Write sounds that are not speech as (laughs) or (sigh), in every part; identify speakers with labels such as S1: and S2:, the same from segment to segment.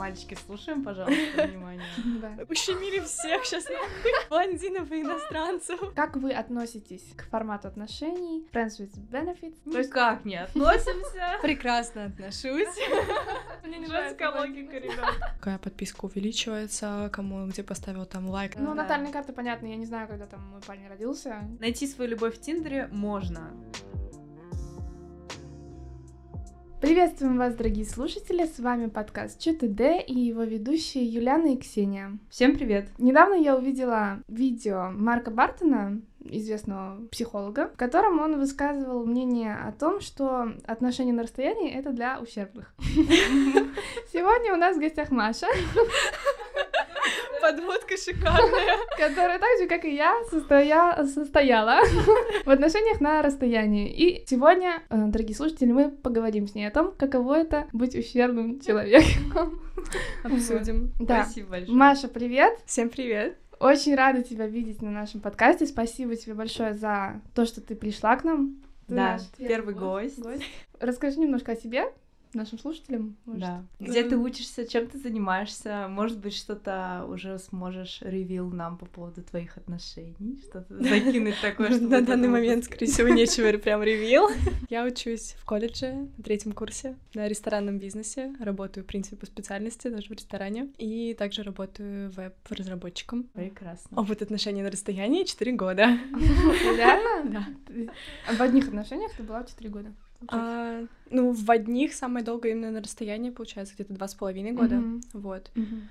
S1: Мальчики, слушаем, пожалуйста, (laughs) внимание.
S2: Да.
S3: Ущемили всех сейчас. (laughs) Блондинов и иностранцев.
S2: Как вы относитесь к формату отношений Friends with Benefits?
S1: То есть как не относимся? (laughs)
S3: Прекрасно отношусь.
S1: Женская логика, ребят.
S3: Какая подписка увеличивается, кому где поставил там лайк.
S2: Ну,
S1: Да.
S2: натальные карты, понятно, я не знаю, когда там мой парень родился.
S1: Найти свою любовь в Тиндере можно.
S2: Приветствуем вас, дорогие слушатели, с вами подкаст ЧТД и его ведущие Юлиана и Ксения.
S1: Всем привет.
S2: Недавно я увидела видео Марка Бартона, известного психолога, в котором он высказывал мнение о том, что отношения на расстоянии — это для ущербных. (laughs) Сегодня у нас в гостях Маша,
S3: Подводка шикарная. (laughs)
S2: которая так же, как и я, состоя... состояла (laughs) в отношениях на расстоянии. И сегодня, э, дорогие слушатели, мы поговорим с ней о том, каково это быть ущербным человеком. (laughs)
S3: Обсудим.
S2: Да.
S1: Спасибо большое.
S2: Маша, привет!
S3: Всем привет.
S2: Очень рада тебя видеть на нашем подкасте. Спасибо тебе большое за то, что ты пришла к нам. Ты
S1: Да,
S2: наш
S1: первый гость.
S2: Расскажи немножко о себе нашим слушателям. может.
S1: Да. Где ты учишься, чем ты занимаешься? Может быть, что-то уже сможешь ревил нам по поводу твоих отношений? Что-то закинуть такое, что
S3: На данный момент, скорее всего, нечего прям ревил. (laughs) Я учусь в колледже на третьем курсе на ресторанном бизнесе. Работаю, в принципе, по специальности, даже в ресторане. И также работаю веб-разработчиком.
S1: Прекрасно.
S3: Опыт отношений на расстоянии 4 года. (laughs) (laughs) Да.
S2: Ты- В одних отношениях ты была 4 года.
S3: А, ну, в одних самое долгое именно на расстоянии, получается, где-то два с половиной года.
S2: Мгм.
S3: Вот.
S2: Мгм.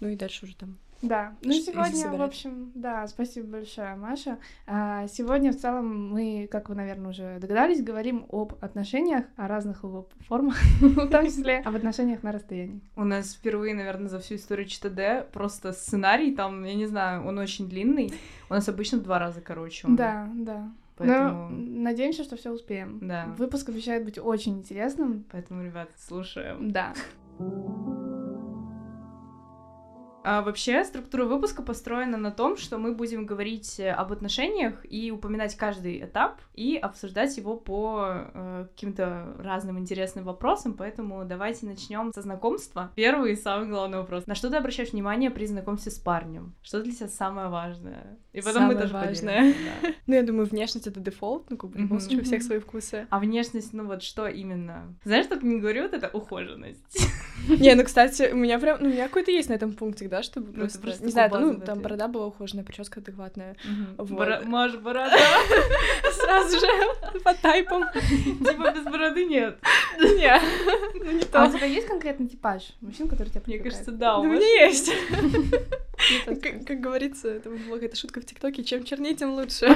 S3: Ну и дальше уже там.
S2: Да, ну
S3: Что
S2: сегодня, в общем, да, спасибо большое, Маша. А, сегодня в целом мы, как вы, наверное, уже догадались, говорим об отношениях, о разных его формах, (laughs) в том числе об отношениях на расстоянии.
S1: У нас впервые, наверное, за всю историю ЧТД просто сценарий там, я не знаю, он очень длинный. У нас обычно в два раза короче. он.
S2: Да, да.
S1: Поэтому,
S2: Но надеемся, что все успеем.
S1: да.
S2: Выпуск обещает быть очень интересным.
S1: Поэтому, ребят, слушаем.
S2: Да.
S1: А вообще, структура выпуска построена на том, что мы будем говорить об отношениях и упоминать каждый этап и обсуждать его по э, каким-то разным интересным вопросам. Поэтому давайте начнем со знакомства. Первый и самый главный вопрос. На что ты обращаешь внимание при знакомстве с парнем? Что для тебя самое важное? И потом мы
S3: Самое
S1: тоже
S3: важное. (laughs)
S1: да.
S3: Ну, я думаю, внешность это дефолт, ну, как бы, в любом случае, у всех свои вкусы.
S1: А внешность, ну вот что именно? Знаешь, только не говорю, вот это ухоженность.
S3: Не, ну, кстати, у меня прям, ну, у меня какой-то есть на этом пункте, да, чтобы
S1: Ну,
S3: просто,
S1: просто
S3: не знаю, ну, там борода была ухоженная, прическа адекватная. Вот.
S1: Бора- Маш, борода. (laughs)
S3: Сразу же (laughs) по тайпам.
S1: Типа без бороды нет.
S3: Не, ну, не
S2: А у
S3: то.
S2: тебя есть конкретный типаж мужчин, который тебя
S1: Мне
S2: привлекает?
S1: кажется, да. у
S3: меня есть. (laughs) Как говорится, это была какая-то шутка в ТикТоке, чем чернее, тем лучше.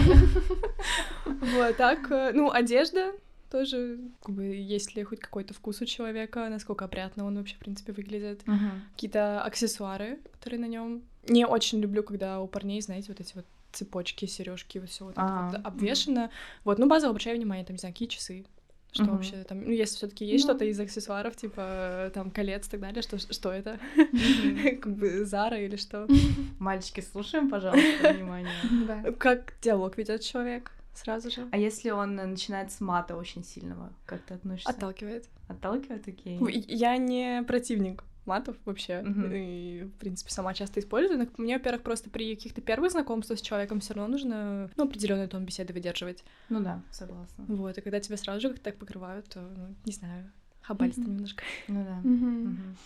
S3: Вот, так, э, ну, одежда тоже, как бы, есть ли хоть какой-то вкус у человека, насколько опрятно он вообще, в принципе, выглядит.
S1: Мгм.
S3: Какие-то аксессуары, которые на нем. Не очень люблю, когда у парней, знаете, вот эти вот цепочки, сережки, вот все вот это
S1: А,
S3: вот обвешено. Вот, ну, базово обращаю внимание, там, не знаю, какие часы. Что
S1: Мгм.
S3: вообще там, ну, если все-таки есть
S2: Ну.
S3: что-то из аксессуаров, типа там колец и так далее, что, что это? (laughs) Как бы Зара или что? (laughs)
S1: Мальчики, слушаем, пожалуйста, внимание.
S3: Как диалог ведет человек сразу же?
S1: А если он э, начинает с мата очень сильного, как ты относишься?
S3: Отталкивает.
S1: Отталкивает, окей.
S3: Я не противник матов вообще.
S1: Мгм.
S3: И, в принципе, сама часто использую. Но мне, во-первых, просто при каких-то первых знакомствах с человеком все равно нужно ну, определенный тон беседы выдерживать.
S1: Ну да, согласна.
S3: Вот, и когда тебя сразу же как-то так покрывают, то, ну, не знаю, хабалисто
S2: Мгм.
S3: немножко.
S1: Ну да.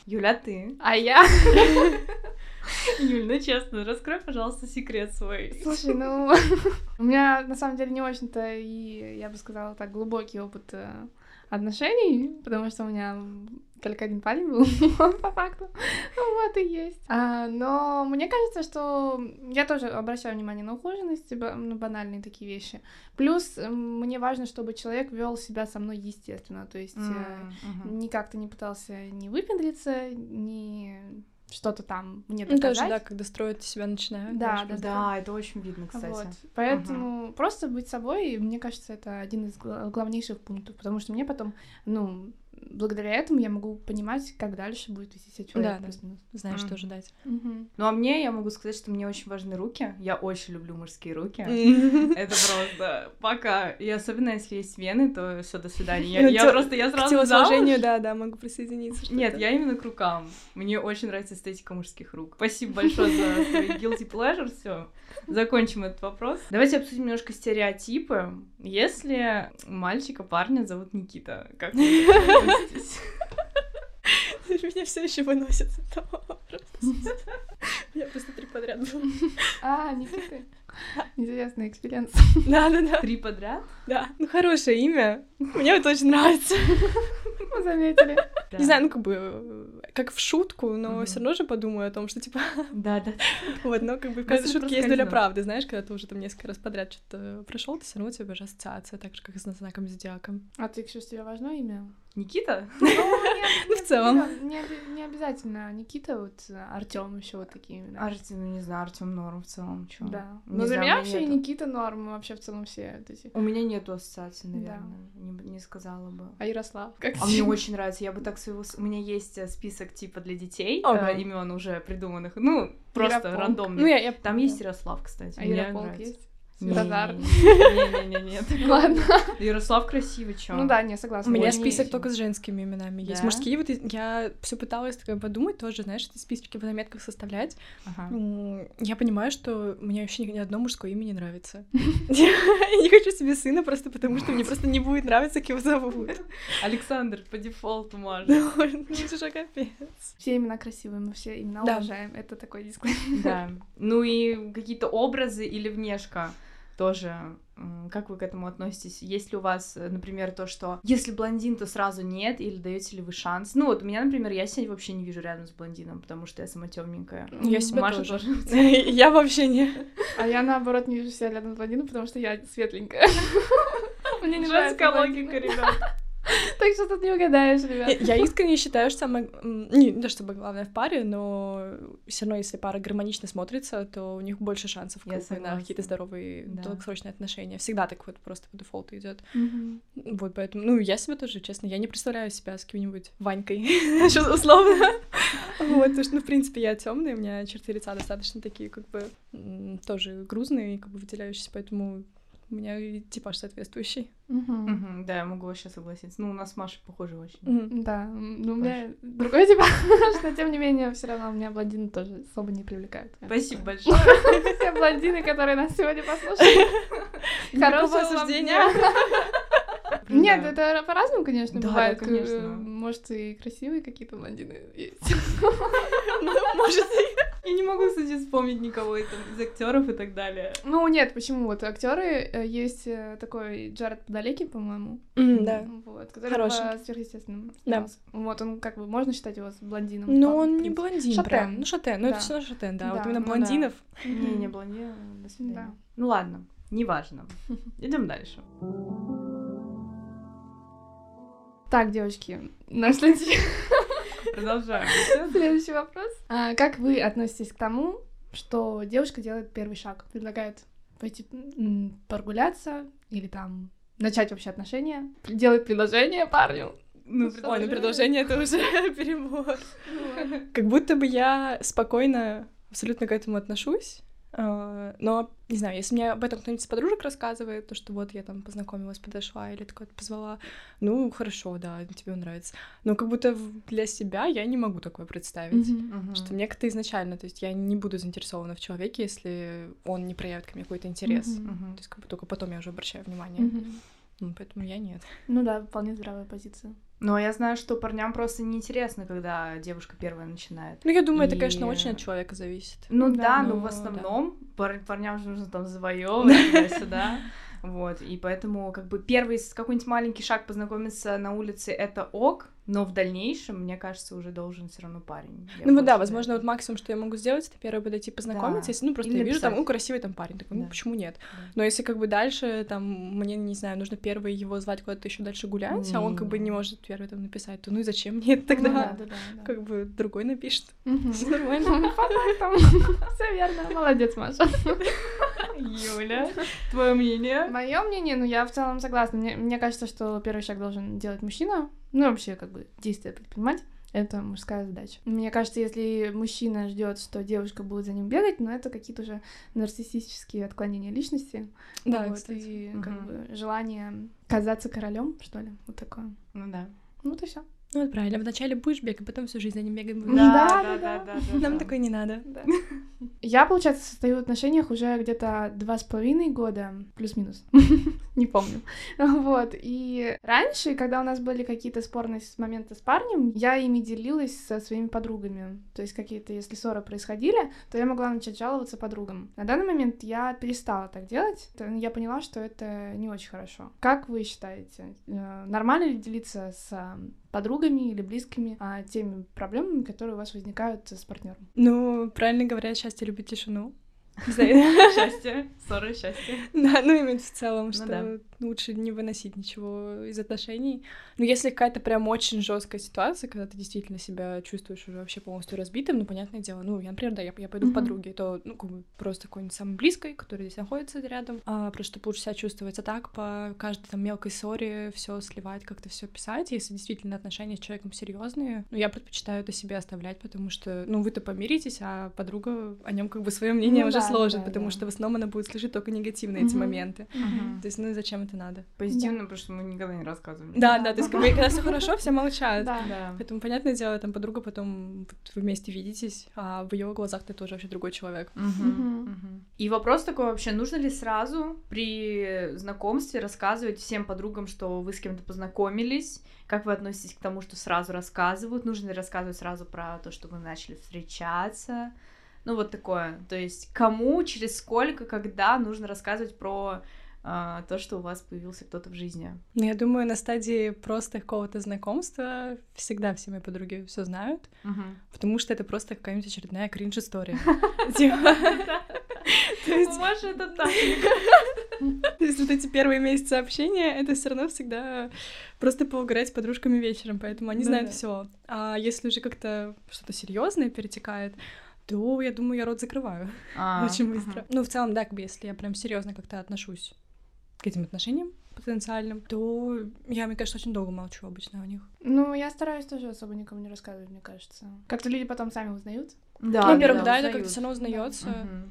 S1: Юля, ты?
S2: А я? (laughs)
S1: Юль, ну честно, раскрой, пожалуйста, секрет свой.
S2: Слушай, ну, (laughs) у меня на самом деле не очень-то и, я бы сказала так, глубокий опыт э, отношений, потому что у меня только один парень был, (laughs) по факту. Вот и есть. А, но мне кажется, что я тоже обращаю внимание на ухоженность, на банальные такие вещи. Плюс э, мне важно, чтобы человек вел себя со мной естественно, то есть э,
S1: М, мгм.
S2: ни как-то не пытался не выпендриться, ни что-то там мне
S3: Ну,
S2: доказать.
S3: тоже, да, когда строить из себя начинают.
S2: Да,
S3: знаешь,
S2: да,
S1: Да, это очень видно, кстати.
S2: Вот. Поэтому просто быть собой, мне кажется, это один из гла- главнейших пунктов, потому что мне потом, ну, благодаря этому я могу понимать, как дальше будет вести себя человек.
S3: Да, да. Знаешь,
S1: Мгм.
S3: что ожидать.
S2: Мгм.
S1: Ну а мне, я могу сказать, что мне очень важны руки. Я очень люблю мужские руки. Это просто пока. И особенно если есть вены, то все, до свидания. Я,
S3: Ну,
S1: я просто, я
S3: К
S1: сразу
S3: телосложению,
S1: замуж.
S3: да, да, могу присоединиться.
S1: Нет, я именно к рукам. Мне очень нравится эстетика мужских рук. Спасибо большое за свои guilty pleasure. Все, закончим этот вопрос. Давайте обсудим немножко стереотипы. Если мальчика, парня зовут Никита, как относитесь?
S3: Меня все еще выносит с этого вопроса. У меня просто три подряд было.
S2: А, Никита. Интересный experience.
S3: Да, да, да.
S1: Три подряд?
S3: Да, ну хорошее имя. Мне это очень нравится.
S2: Мы заметили.
S1: Да.
S3: Не знаю, ну как бы как в шутку, но все равно же подумаю о том, что типа
S1: Да, да.
S3: вот, но как бы в каждой шутке есть доля правды, знаешь, когда ты уже там несколько раз подряд что-то прошел, ты все равно у тебя же ассоциация, так же, как и с знаком зодиаком.
S2: А ты, Ксюш, тебе важно имя?
S1: Никита? (laughs)
S2: Ну, (laughs)
S3: Ну, в целом.
S2: Не, обязательно Никита, вот Артем еще вот такие имена.
S1: Артем, ну не знаю, Артем норм в целом.
S2: Да. Но за
S1: знаю,
S2: меня вообще. Никита норм, вообще в целом все эти.
S1: У меня нету ассоциации, наверное, не, сказала бы.
S2: А Ярослав? Как
S1: А мне очень нравится, я бы так своего... У меня есть э, список типа для детей,
S3: Ага.
S1: имен уже придуманных, ну, просто рандомных.
S3: Ну,
S1: Там есть Ярослав, кстати,
S2: А Ярополк есть? Светозар?
S1: Не-не-не, нет.
S2: Ладно.
S1: Ярослав красивый, чё?
S2: Ну да, не
S3: У
S2: согласна.
S3: меня
S2: Очень-
S3: список только с женскими именами. Есть мужские, вот я все пыталась такая подумать тоже, знаешь, эти списочки в заметках составлять. Я понимаю, что мне вообще ни одно мужское имя не нравится. Я не хочу себе сына просто потому, что мне просто не будет нравиться, как его зовут.
S1: Александр по дефолту можно.
S3: Ну, это же капец.
S2: Все имена красивые, мы все имена уважаем. Это такой дисклеймер.
S1: Да. Ну и какие-то образы или внешка тоже. Как вы к этому относитесь? Есть ли у вас, э, например, то, что если блондин, то сразу нет, или даете ли вы шанс? Ну вот у меня, например, я себя вообще не вижу рядом с блондином, потому что я сама темненькая.
S3: Я себя
S1: Маша
S3: тоже.
S1: тоже. (laughs)
S3: Я вообще не...
S2: А я наоборот не вижу себя рядом с блондином, потому что я светленькая. (laughs) Мне не нравится
S1: логика, ребят. (laughs)
S2: Так что тут не угадаешь, ребят.
S3: я искренне считаю, что самое... Не, не то чтобы главное в паре, но все равно, если пара гармонично смотрится, то у них больше шансов на какие-то здоровые
S1: Да.
S3: долгосрочные отношения. Всегда так вот просто по дефолту идет. Вот поэтому, ну, я себя тоже, честно, я не представляю себя с каким-нибудь Ванькой, (laughs) условно. Вот, потому что, ну, в принципе, я темная, у меня черты лица достаточно такие, как бы, тоже грузные, как бы выделяющиеся, поэтому у меня типаж соответствующий.
S2: Мгм,
S1: Да, я могу вообще согласиться. Ну, у нас с Машей похоже очень.
S2: Да, ну у меня другой типа, (laughs) что тем не менее, все равно меня блондины тоже особо не привлекают.
S1: Спасибо большое. (laughs)
S2: Все блондины, которые нас сегодня послушали. Хорошего
S3: осуждения.
S2: Дня. Нет,
S1: Да.
S2: это по-разному, конечно,
S1: Да,
S2: бывает.
S1: да, конечно.
S2: Может, и красивые какие-то блондины есть. (laughs)
S3: Ну, Может,
S1: Я не могу, кстати, вспомнить никого из, актеров и так далее.
S2: Ну, нет, почему? Вот актеры э, есть э, такой Джаред Падалеки, по-моему.
S3: Да.
S2: Вот, который
S3: Хороший.
S2: по сверхъестественным
S3: Да.
S2: Вот, он как бы, можно считать его блондином?
S3: Но
S2: по-
S3: он не блондин
S2: Шатен.
S3: прям. Ну, шатен. Ну, это все равно шатен, да. Вот именно
S2: ну
S3: блондинов.
S1: Не, не блондин, до свидания.
S2: Да.
S1: Ну ладно, неважно. (laughs) Идем дальше.
S2: Так, девочки, наш следующий
S1: Продолжаем.
S2: следующий вопрос. А, как вы относитесь к тому, что девушка делает первый шаг, предлагает пойти прогуляться или там начать вообще отношения, делает предложение парню?
S1: Ну,
S3: Ой, ну предложение это уже (laughs) перебор. Как будто бы я спокойно абсолютно к этому отношусь. А, Но, не знаю, если мне об этом кто-нибудь из подружек рассказывает, то что вот я там познакомилась, подошла или такое позвала, ну, хорошо, да, тебе нравится. Но как будто для себя я не могу такое представить.
S2: Мгм.
S3: Что мне как-то изначально, то есть я не буду заинтересована в человеке, если он не проявит ко мне какой-то интерес.
S2: Мгм.
S1: Мгм.
S3: То есть как бы только потом я уже обращаю внимание.
S2: Мгм.
S3: Ну, поэтому я нет.
S2: Ну да, вполне здравая позиция.
S1: Ну, а я знаю, что парням просто неинтересно, когда девушка первая начинает.
S3: Ну, я думаю, это,
S1: И-
S3: конечно, очень от человека зависит.
S1: Ну
S2: Да,
S1: да,
S3: ну,
S1: но в
S3: да.
S1: основном пар- парням же нужно там завоевывать (laughs) туда-сюда. Вот, и поэтому как бы первый какой-нибудь маленький шаг познакомиться на улице это ок, но в дальнейшем, мне кажется, уже должен все равно парень. Я
S3: Ну, да, возможно,
S1: это.
S3: вот максимум, что я могу сделать, это первое подойти познакомиться,
S1: Да.
S3: если, ну, просто
S1: Или
S3: я вижу там, ну, красивый там парень, такой, ну,
S1: Да.
S3: почему нет?
S1: Да.
S3: Но если как бы дальше, там, мне, не знаю, нужно первый его звать куда-то еще дальше гулять, а он как бы не может первый там написать, то ну и зачем мне это тогда?
S2: Ну да, да, да, да.
S3: Как бы другой напишет. Всё нормально. (laughs) (laughs)
S2: Все верно. Молодец, Маша.
S1: Юля, твое мнение?
S2: Мое мнение, ну я в целом согласна. Мне кажется, что первый шаг должен делать мужчина. Ну, вообще, как бы, действия предпринимать. Это мужская задача. Мне кажется, если мужчина ждет, что девушка будет за ним бегать, ну это какие-то уже нарциссические отклонения личности.
S3: Да,
S2: вот,
S3: кстати.
S2: и
S1: Мгм.
S2: как бы желание казаться королем, что ли, вот такое.
S1: Ну да.
S2: Ну вот и все.
S3: Ну вот правильно, вначале будешь бегать, а потом всю жизнь за ним бегать будешь.
S2: Да, да, да.
S3: Нам
S1: да.
S3: такое не надо. (laughs)
S2: Я, получается, состою в отношениях уже где-то два с половиной года, плюс-минус, (laughs) не помню. Вот, и раньше, когда у нас были какие-то спорные моменты с парнем, я ими делилась со своими подругами. То есть какие-то, если ссоры происходили, то я могла начать жаловаться подругам. На данный момент я перестала так делать. Я поняла, что это не очень хорошо. Как вы считаете, э, нормально ли делиться с подругами или близкими а, теми проблемами, которые у вас возникают с партнером?
S3: Ну, правильно говорят, счастье любит тишину. (laughs)
S1: Счастье, ссоры, счастье.
S3: Да, ну именно в целом,
S1: Ну
S3: что лучше не выносить ничего из отношений. Но если какая-то прям очень жесткая ситуация, когда ты действительно себя чувствуешь уже вообще полностью разбитым, ну, понятное дело, ну, я, например, да, я, я пойду к подруге, то, ну, как бы просто какой-нибудь самой близкой, которая здесь находится рядом, а, просто чтобы лучше себя чувствовать. А так по каждой там мелкой ссоре все сливать, как-то все писать. Если действительно отношения с человеком серьезные, ну, я предпочитаю это себе оставлять, потому что, ну, вы-то помиритесь, а подруга о нем как бы свое мнение
S2: Ну
S3: уже
S2: да,
S3: сложит,
S2: да,
S3: потому
S2: да.
S3: что в основном она будет слышать только негативные эти
S2: Мгм.
S3: моменты.
S1: Мгм.
S3: То есть, ну, зачем это надо?
S1: Позитивно, потому что мы никогда не рассказываем.
S3: Да,
S2: Да.
S3: да, то есть, как бы, когда все (laughs) хорошо, все молчат.
S2: Да.
S1: Да.
S3: Поэтому, понятное дело, там подруга потом вы вместе видитесь, а в ее глазах ты тоже вообще другой человек.
S1: И вопрос такой вообще, нужно ли сразу при знакомстве рассказывать всем подругам, что вы с кем-то познакомились? Как вы относитесь к тому, что сразу рассказывают? Нужно ли рассказывать сразу про то, что вы начали встречаться? Ну, вот такое. То есть, кому, через сколько, когда нужно рассказывать про а, то, что у вас появился кто-то в жизни?
S3: Но я думаю, на стадии просто какого-то знакомства всегда все мои подруги все знают, потому что это просто какая-нибудь очередная кринж-история. (laughs) Типа,
S1: У Маши это так.
S3: То есть вот эти первые месяцы общения, это все равно всегда просто поугарать с подружками вечером, поэтому они
S2: Ну
S3: знают все. А если уже как-то что-то серьезное перетекает, то я думаю, я рот закрываю
S1: А, (laughs)
S3: очень быстро. Ну, в целом, да, как бы, если я прям серьезно как-то отношусь к этим отношениям потенциальным, то я, мне кажется, очень долго молчу обычно о них.
S2: Ну, я стараюсь тоже особо никому не рассказывать, мне кажется. Как-то люди потом сами узнают.
S1: Да,
S3: Ну, во-первых, да, это как-то все равно узнается.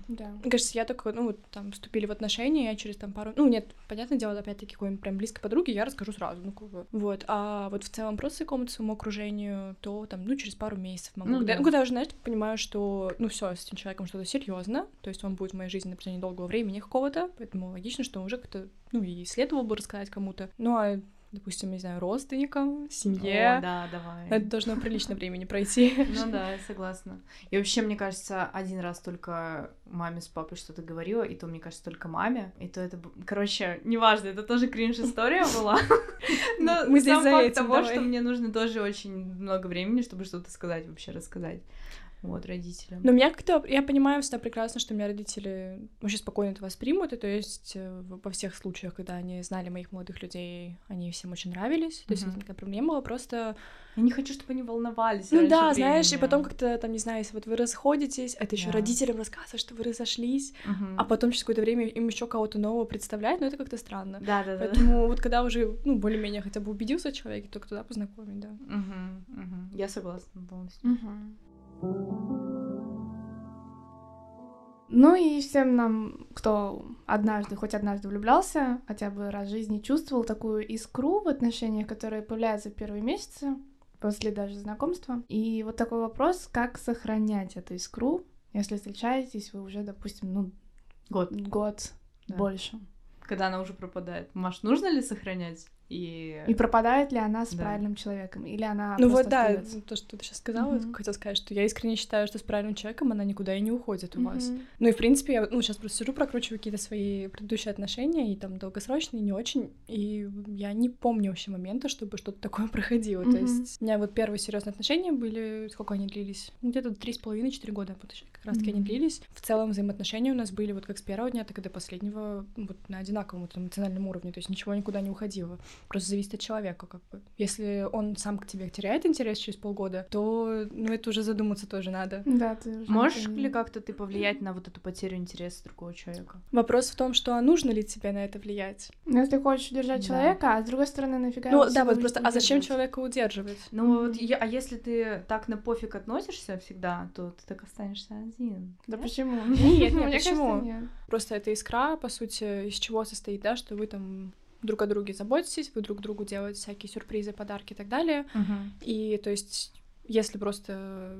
S2: Да.
S3: Мне кажется, я только, ну, вот там, вступили в отношения, я через там пару... Ну, нет, понятное дело, опять-таки, какой-нибудь прям близкой подруге я расскажу сразу, ну, как бы. Вот, а вот в целом просто какому-то своему окружению, то там, ну, через пару месяцев могу.
S1: Ну
S3: когда,
S1: да.
S3: ну, когда уже, знаешь, понимаю, что, ну, все с этим человеком что-то серьезно, то есть он будет в моей жизни на протяжении долгого времени какого-то, поэтому логично, что уже как-то, ну, и следовало бы рассказать кому-то. Ну, а, допустим, не знаю, родственникам, семье,
S1: О, да, давай.
S3: это должно прилично времени пройти.
S1: Ну да, я согласна. И вообще, мне кажется, один раз только маме с папой что-то говорила, и то, мне кажется, только маме. И то это... Короче, неважно, это тоже кринж-история (laughs) была. Но
S3: Мы здесь
S1: сам факт того, что мне нужно тоже очень много времени, чтобы что-то сказать, вообще рассказать. Вот, родителям.
S3: Но меня как-то, я понимаю всегда прекрасно, что меня родители вообще спокойно это воспримут, и то есть э, во всех случаях, когда они знали моих молодых людей, они всем очень нравились, то есть
S1: Мгм.
S3: это никакой проблем было, просто...
S1: Я не хочу, чтобы они волновались.
S3: Ну да, знаешь, и
S1: времени.
S3: потом как-то, там, не знаю, если вот вы расходитесь, это еще
S1: Да.
S3: родителям рассказывать, что вы разошлись,
S1: Мгм.
S3: а потом через какое-то время им еще кого-то нового представлять, ну это как-то странно.
S1: Да, да, да.
S3: Поэтому вот когда уже, ну, более-менее хотя бы убедился человек, только туда познакомить, да.
S1: Мгм, мгм. Я согласна полностью.
S2: Ну и всем нам, кто однажды, хоть однажды влюблялся, хотя бы раз в жизни чувствовал такую искру в отношениях, которая появляется в первые месяцы, после даже знакомства. И вот такой вопрос, как сохранять эту искру, если встречаетесь вы уже, допустим, ну,
S1: Год.
S2: год
S1: Да.
S2: больше.
S1: Когда она уже пропадает. Маш, нужно ли сохранять? И...
S2: И пропадает ли она с
S1: Да.
S2: правильным человеком, или она
S3: Ну вот да, то, что ты сейчас сказала,
S2: Мгм.
S3: хотела сказать, что я искренне считаю, что с правильным человеком она никуда и не уходит у вас.
S2: Мгм.
S3: Ну и в принципе, я ну, сейчас просто сижу, прокручиваю какие-то свои предыдущие отношения, и там долгосрочные, не очень, и я не помню вообще момента, чтобы что-то такое проходило. То
S2: Мгм.
S3: есть у меня вот первые серьезные отношения были, сколько они длились? Ну, Где-то три с половиной, четыре года, вот еще как раз таки они
S2: Мгм.
S3: длились. В целом взаимоотношения у нас были вот как с первого дня, так и до последнего, вот на один одинаковом там, эмоциональном уровне, то есть ничего никуда не уходило. Просто зависит от человека, как бы. Если он сам к тебе теряет интерес через полгода, то, ну, это уже задуматься тоже надо.
S2: Да, ты уже
S1: Можешь ли как-то ты повлиять на вот эту потерю интереса другого человека?
S3: Вопрос в том, что а нужно ли тебе на это влиять?
S2: Ну, если хочешь удержать
S1: Да.
S2: человека, а с другой стороны, нафига
S3: Ну да, вот просто, а зачем человека удерживать?
S1: Ну вот, я- а если ты так на пофиг относишься всегда, то ты так останешься один.
S2: Да
S1: Нет?
S2: почему?
S3: Нет, нет, (laughs) почему? Просто эта искра, по сути, из чего состоит, да, что вы там друг о друге заботитесь, вы друг другу делаете всякие сюрпризы, подарки и так далее.
S1: Мгм.
S3: И то есть, если просто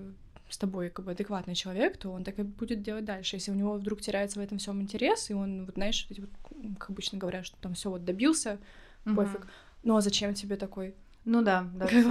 S3: с тобой как бы адекватный человек, то он так и будет делать дальше. Если у него вдруг теряется в этом всем интерес, и он, вот знаешь, вот как обычно говорят, что там все вот добился,
S1: Мгм.
S3: пофиг. Ну а зачем тебе такой?
S1: Ну да, да,
S3: Как.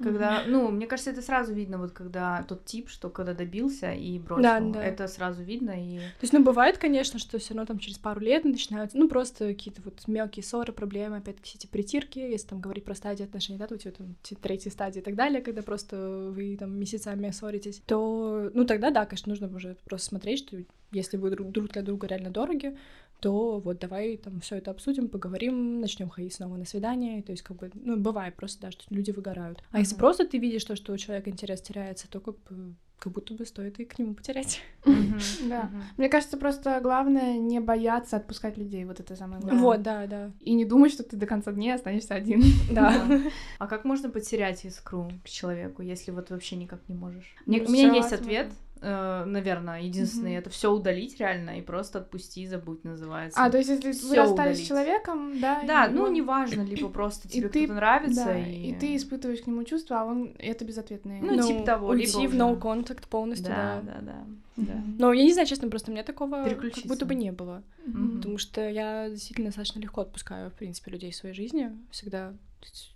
S1: Когда, ну, мне кажется, это сразу видно, вот когда тот тип, что когда добился и бросил,
S3: Да, да.
S1: это сразу видно и...
S3: То есть, ну, бывает, конечно, что все равно там через пару лет начинаются, ну, просто какие-то вот мелкие ссоры, проблемы, опять-таки, эти притирки, если там говорить про стадии отношений, да, то вот там те- третьей стадии и так далее, когда просто вы там месяцами ссоритесь, то, ну, тогда, да, конечно, нужно уже просто смотреть, что если вы друг, друг для друга реально дороги, то вот давай там все это обсудим, поговорим, начнем ходить снова на свидание. То есть, как бы, ну, бывает просто, да, что люди выгорают. А если
S1: Мгм.
S3: просто ты видишь то, что у человека интерес теряется, то как бы как будто бы стоит и к нему потерять. (laughs)
S2: Да. Мне кажется, просто главное не бояться отпускать людей. Вот это самое главное.
S3: Вот, да, да.
S2: И не думать, что ты до конца дней останешься один. (laughs)
S3: Да. (laughs)
S1: А как можно потерять искру к человеку, если вот вообще никак не можешь?
S2: Ну,
S1: у меня есть ответ, наверное, единственный,
S2: Мгм.
S1: это все удалить реально и просто отпусти, забудь называется.
S2: А, то есть, если вы
S1: Всё
S2: расстались
S1: удалить.
S2: с человеком, да,
S1: Да,
S2: и
S1: ну
S2: он-
S1: неважно, (clears throat) либо просто
S2: И
S1: тебе
S2: ты-
S1: кто-то нравится
S2: да,
S1: и...
S2: и ты испытываешь к нему чувства, а он это безответное.
S1: Ну, типа того,
S3: уйти
S1: либо
S3: в no
S1: уже-
S3: contact полностью,
S1: Да,
S3: да.
S1: да, да, да.
S2: Мгм.
S3: Но я не знаю, честно, просто у меня такого как будто бы не было.
S2: Мгм.
S3: Потому что я действительно достаточно легко отпускаю, в принципе, людей в своей жизни. Всегда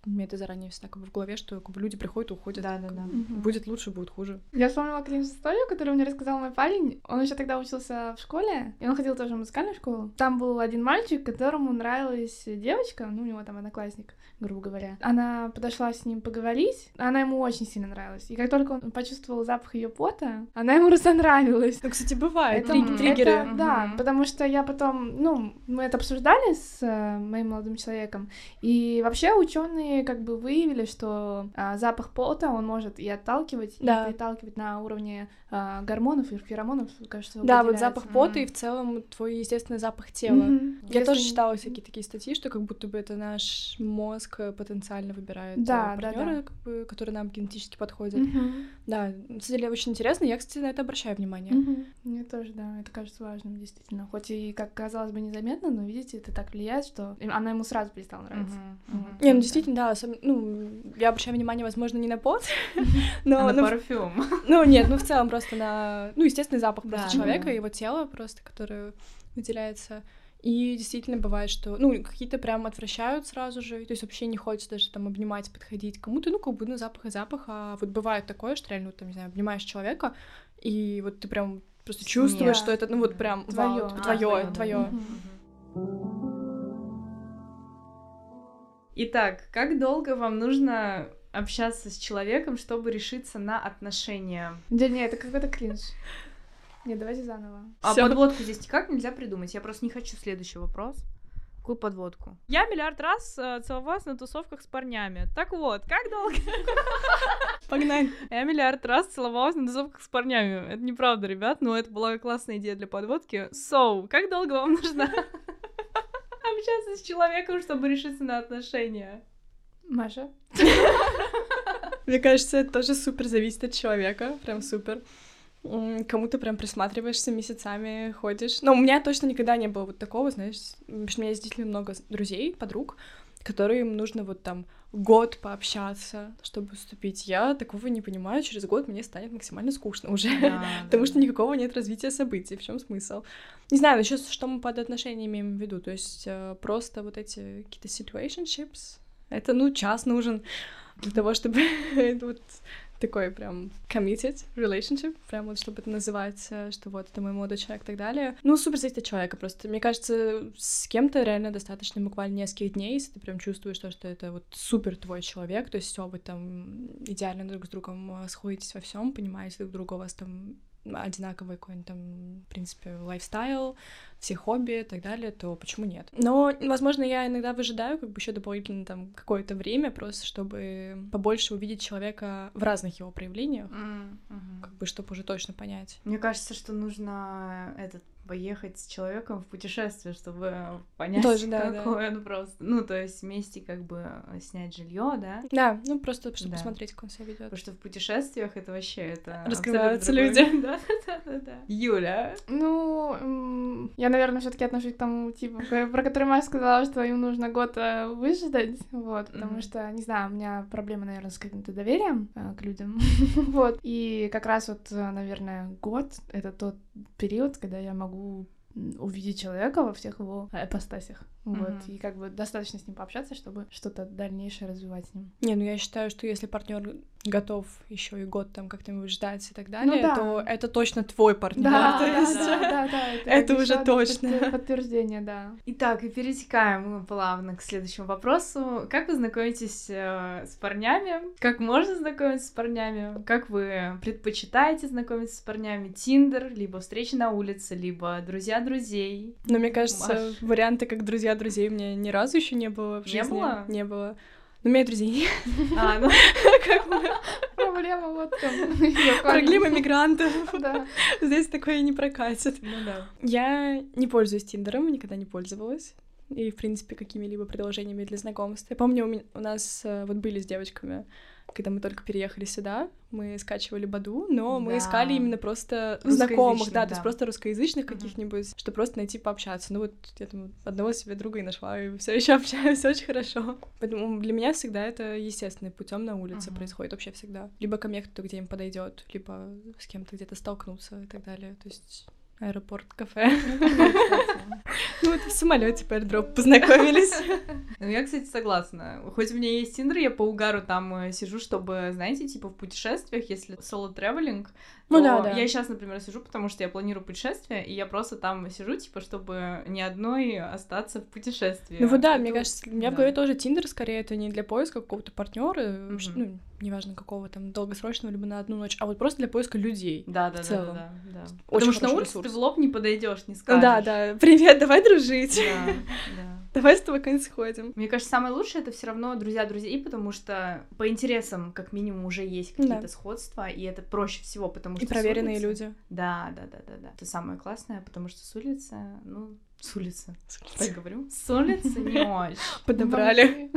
S3: у меня это заранее всегда как бы в голове, что как бы, люди приходят, уходят.
S1: Да, да, да.
S3: Будет лучше, будет хуже.
S2: Я вспомнила кринж историю, которую мне рассказал мой парень. Он еще тогда учился в школе, и он ходил тоже в музыкальную школу. Там был один мальчик, которому нравилась девочка, ну, у него там одноклассник, грубо говоря. Она подошла с ним поговорить, она ему очень сильно нравилась. И как только он почувствовал запах ее пота, она ему (laughs) разонравилась.
S3: Ну, кстати, бывает.
S2: Это-
S3: триггеры.
S2: это- да,
S1: Мгм.
S2: потому что я потом, ну, мы это обсуждали с э, моим молодым человеком, и вообще ученые как бы выявили, что а, запах пота он может и отталкивать,
S3: Да.
S2: и приталкивать на уровне а, гормонов и феромонов, кажется,
S3: Да, вот запах пота и
S1: Мгм.
S3: в целом твой естественный запах тела.
S2: Мгм.
S3: Я
S2: Если-
S3: тоже читала всякие такие статьи, что как будто бы это наш мозг э, потенциально выбирает
S2: Да, да,
S3: партнера,
S2: да.
S3: как бы, которые нам генетически подходят.
S2: Мгм.
S3: Да, на самом деле очень интересно. Я, кстати, на это обращаю внимание.
S2: Мгм. Мне тоже, да, это кажется важным, действительно. Хоть и, как казалось бы, незаметно, но, видите, это так влияет, что она ему сразу перестала нравиться.
S1: Мгм, мгм.
S3: Не, ну
S2: Да.
S3: Действительно, да, особ- ну, я обращаю внимание, возможно, не на пот, (laughs) но,
S1: А на
S3: ну,
S1: парфюм.
S3: ну, нет, ну, в целом просто на, ну, естественный запах просто
S1: Да,
S3: человека,
S1: да.
S3: его тела просто, которое выделяется. И действительно бывает, что, ну, какие-то прям отвращают сразу же, то есть вообще не хочется даже там обнимать, подходить кому-то, ну, как бы, ну, запах и запах, а вот бывает такое, что реально, вот, там, не знаю, обнимаешь человека, и вот ты прям просто чувствуешь,
S2: Нет.
S3: что это, ну, вот прям
S2: А,
S3: твое,
S1: твоё, да.
S3: твое.
S1: Итак, как долго вам нужно общаться с человеком, чтобы решиться на отношения?
S2: Да не, это какой-то кринж. Не, давайте заново.
S1: А
S3: Всё.
S1: подводку здесь никак нельзя придумать. Я просто не хочу следующий вопрос. Какую подводку? Я миллиард раз э, целовалась на тусовках с парнями. Так вот, как долго? (laughs)
S3: Погнали.
S1: Я миллиард раз целовалась на тусовках с парнями. Это неправда, ребят, но это была классная идея для подводки. So, как долго вам общаться с человеком, чтобы решиться на отношения?
S2: Маша? (laughs)
S3: Мне кажется, это тоже супер зависит от человека, прям супер. Кому-то прям присматриваешься месяцами, ходишь. Но у меня точно никогда не было вот такого, знаешь, потому что у меня есть действительно много друзей, подруг, которым нужно вот там год пообщаться, чтобы вступить. Я такого не понимаю, через год мне станет максимально скучно уже. (laughs) Потому что никакого нет развития событий. В чем смысл? Не знаю, еще что мы под отношениями имеем в виду. То есть э, просто вот эти какие-то situationships. Это, ну, час нужен для того, чтобы (laughs) вот такой прям committed relationship, прям вот чтобы это называть, э, что вот это мой молодой человек и так далее. Ну, супер зависит от человека просто. Мне кажется, с кем-то реально достаточно буквально нескольких дней, если ты прям чувствуешь то, что это вот супер твой человек, то есть все, вы там идеально друг с другом э, сходитесь во всем, понимаете друг друга, у вас там одинаковый какой-нибудь там, в принципе, лайфстайл, все хобби и так далее, то почему нет? Но, возможно, я иногда выжидаю как бы еще дополнительно там какое-то время просто, чтобы побольше увидеть человека в разных его проявлениях,
S1: Mm-hmm.
S3: как бы, чтобы уже точно понять.
S1: Мне кажется, что нужно этот поехать с человеком в путешествие, чтобы понять,
S3: Тоже, да,
S1: какой он просто. Ну, то есть вместе как бы снять жилье, да?
S3: Да, ну просто чтобы
S1: Да.
S3: посмотреть, как он себя ведет.
S1: Потому что в путешествиях это вообще это
S3: Раскрываются люди. (laughs)
S1: Да, да, да, да. Юля.
S2: Ну, м, я, наверное, все-таки отношусь к тому типу, про который Маша сказала, что им нужно год э, выждать, вот, потому
S1: Мгм.
S2: что, не знаю, у меня проблема, наверное, с каким-то доверием э, к людям, (laughs) вот, и как раз вот, э, наверное, год — это тот период, когда я могу м, увидеть человека во всех его апостасях, вот,
S1: Мгм.
S2: и как бы достаточно с ним пообщаться, чтобы что-то дальнейшее развивать с ним.
S3: Не, ну я считаю, что если партнер готов еще и год там как-нибудь ждать и так далее,
S2: да.
S3: то это точно твой партнер.
S2: Да, (laughs)
S3: то
S2: да,
S3: есть-
S2: да, да, да,
S3: это
S2: ещё
S3: уже точно.
S2: подтвер- Подтверждение, да.
S1: Итак, и перетекаем мы плавно к следующему вопросу. Как вы знакомитесь э, с парнями? Как можно знакомиться с парнями? Как вы предпочитаете знакомиться с парнями? Тиндер, либо встречи на улице, либо друзья друзей?
S3: Но мне кажется,
S1: Маш.
S3: варианты как друзья друзей у меня ни разу еще не было в
S1: Не
S3: жизни.
S1: было?
S3: Не было. Но у меня друзей нет.
S1: А, (laughs) ну,
S3: Как бы
S2: Проблема вот чем. (laughs)
S3: Проблема мигрантов.
S2: Да.
S3: Здесь такое не прокатит.
S1: ну да.
S3: Я не пользуюсь Тиндером, никогда не пользовалась. И, в принципе, какими-либо предложениями для знакомств. Я помню, у, меня- у нас э, вот были с девочками, когда мы только переехали сюда, мы скачивали Баду, но мы
S1: Да.
S3: искали именно просто знакомых,
S1: Русскоязычных,
S3: да, то есть
S1: да.
S3: просто русскоязычных
S1: Мгм.
S3: каких-нибудь, чтобы просто найти пообщаться. Ну вот я там одного себе друга и нашла, и все еще общаюсь очень хорошо. Поэтому для меня всегда это естественным путем на улице
S1: Мгм.
S3: происходит вообще всегда. Либо ко мне кто-то, где им подойдет, либо с кем-то где-то столкнуться и так далее. То есть аэропорт, кафе. (laughs) Ну, вот в самолете по airdrop познакомились. (laughs)
S1: Ну, я, кстати, согласна. Хоть у меня есть Тиндер, я по угару там э, сижу, чтобы, знаете, типа в путешествиях, если соло-тревелинг,
S3: Ну
S1: то
S3: да, да.
S1: Я сейчас, например, сижу, потому что я планирую путешествие, и я просто там сижу, типа, чтобы ни одной остаться в путешествии.
S3: Ну вот да,
S1: Это
S3: мне кажется, у меня в голове тоже Тиндер скорее это не для поиска какого-то партнера, ну, неважно какого там долгосрочного, либо на одну ночь, а вот просто для поиска людей.
S1: Да, да, да,
S3: в целом.
S1: да, да, да.
S3: Очень
S1: Потому что на улице ты
S3: ресурс.
S1: в лоб не подойдешь, не скажешь.
S3: Да, да, привет, давай дружить.
S1: Да, (laughs) да.
S3: Давай с тобой куда-нибудь сходим.
S1: Мне кажется, самое лучшее это все равно друзья друзей, потому что по интересам, как минимум, уже есть какие-то
S3: Да.
S1: сходства, и это проще всего, потому что
S3: И проверенные
S1: улицы-
S3: люди.
S1: Да, да, да, да, да. Это самое классное, потому что с улицы, ну, с улицы. Так говорю. С улицы не (laughs) очень.
S3: Подобрали.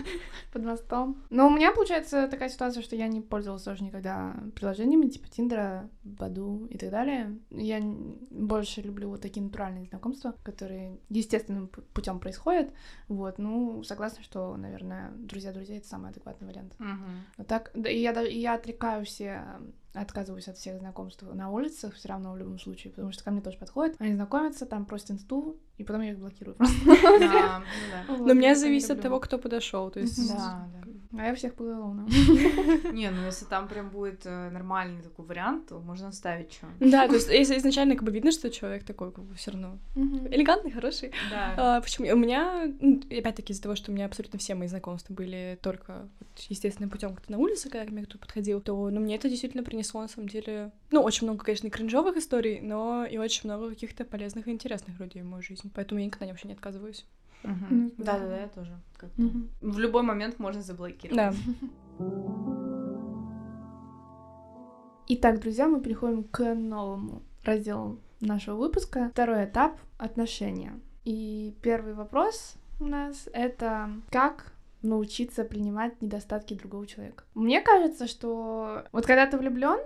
S3: (laughs)
S2: Под мостом. Но у меня получается такая ситуация, что я не пользовалась тоже никогда приложениями типа Тиндера, Баду и так далее. Я больше люблю вот такие натуральные знакомства, которые естественным пу- путем происходят. Вот, ну, согласна, что, наверное, друзья друзей это самый адекватный вариант. Но так, да, и я, и я отрекаю все, отказываюсь от всех знакомств на улицах все равно в любом случае, потому что ко мне тоже подходят, они знакомятся, там просят инсту, и потом я их блокирую (laughs) просто.
S1: Да, ну.
S2: Вот,
S3: Но у меня зависит от того, кто подошел. То есть
S1: Да, да.
S2: А я всех поголовно. (laughs)
S1: Не, ну если там прям будет э, нормальный такой вариант, то можно оставить что.
S3: Да, то есть если изначально как бы видно, что человек такой как бы все равно элегантный, хороший.
S1: Да.
S3: А, почему? У меня, ну, опять-таки из-за того, что у меня абсолютно все мои знакомства были только естественным путем как-то на улице, когда ко мне кто подходил, то ну, мне это действительно принесло, на самом деле, ну, очень много, конечно, кринжовых историй, но и очень много каких-то полезных и интересных людей в мою жизнь. Поэтому я никогда вообще не отказываюсь.
S2: Ну,
S1: Да, да,
S2: да.
S1: я тоже. как-то.
S2: Мгм.
S1: В любой момент можно заблокировать.
S3: Да. (laughs)
S2: Итак, друзья, мы переходим к новому разделу нашего выпуска. Второй этап — отношения. И первый вопрос у нас — это как научиться принимать недостатки другого человека. Мне кажется, что вот когда ты влюблен,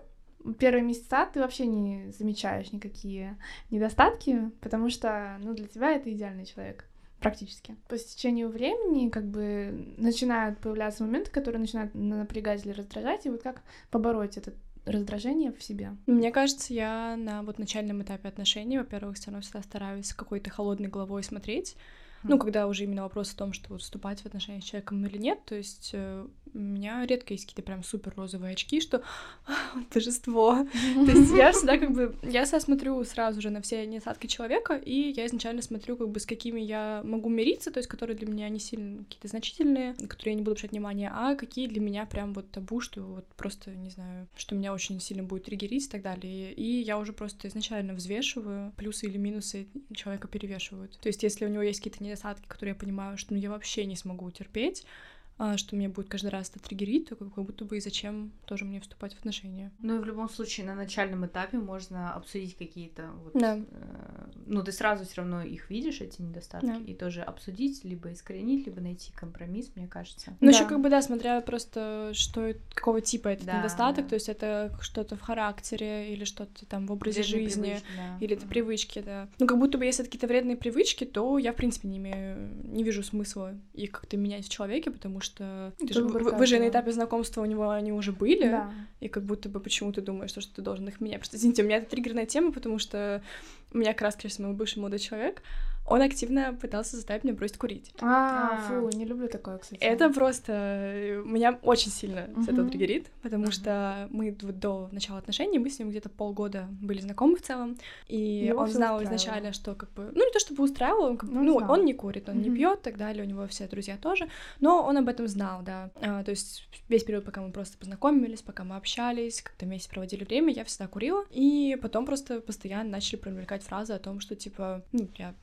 S2: первые месяца ты вообще не замечаешь никакие недостатки, потому что, ну, для тебя это идеальный человек. Практически. По стечению времени как бы начинают появляться моменты, которые начинают напрягать или раздражать, и вот как побороть это раздражение в себе.
S3: Мне кажется, я на вот начальном этапе отношений, во-первых, все равно всегда стараюсь какой-то холодной головой смотреть. Ну, когда уже именно вопрос о том, что вот вступать в отношения с человеком или нет, то есть э, У меня редко есть какие-то прям супер розовые очки, что «А, божество. (laughs) То есть я всегда как бы, я всегда смотрю сразу же на все недостатки человека, и я изначально смотрю как бы с какими я могу мириться, то есть которые для меня не сильно какие-то значительные, на которые я не буду обращать внимание, а какие для меня прям вот табу, что вот просто, не знаю, что меня очень сильно будет триггерить и так далее. И я уже просто изначально взвешиваю, плюсы или минусы человека перевешивают. То есть если у него есть какие-то недостатки, которые я понимаю, что ну, я вообще не смогу терпеть, что меня будет каждый раз это триггерить, то как будто бы и зачем тоже мне вступать в отношения.
S1: Ну и в любом случае на начальном этапе можно обсудить какие-то вот,
S3: Да.
S1: э, ну ты сразу все равно их видишь эти недостатки
S3: Да.
S1: и тоже обсудить либо искоренить, либо найти компромисс, мне кажется.
S3: Ну,
S2: Да.
S3: еще как бы, да, смотря просто, что, какого типа этот
S1: Да,
S3: недостаток,
S1: да.
S3: то есть это что-то в характере или что-то там в образе
S1: Вредные
S3: жизни.
S1: привычки, да.
S3: Или это
S1: Мгм.
S3: привычки, да. Ну, как будто бы, если это какие-то вредные привычки, то я, в принципе, не имею, не вижу смысла их как-то менять в человеке, потому что ты
S2: Это
S3: же-
S2: выбор
S3: вы, вы же на этапе знакомства у него они уже были,
S2: Да.
S3: и как будто бы почему ты думаешь, что, что ты должен их менять. Просто, извините, у меня это триггерная тема, потому что у меня как раз, конечно, мой бывший молодой человек, он активно пытался заставить меня бросить курить.
S2: А,
S1: А.
S2: фу, не люблю такое, кстати.
S3: Это просто э, меня очень сильно с этого триггерит, потому что мы до начала отношений, мы с ним где-то полгода были знакомы в целом, и он знал изначально, что как бы, ну не то чтобы устраивал, он, как бы,
S2: Ну,
S3: ну он не курит, он не пьет, так далее, у него все друзья тоже, но он об этом знал, да, А, то есть весь период, пока мы просто познакомились, пока мы общались, как-то вместе проводили время, я всегда курила, и потом просто постоянно начали привлекать фразы о том, что типа, ну я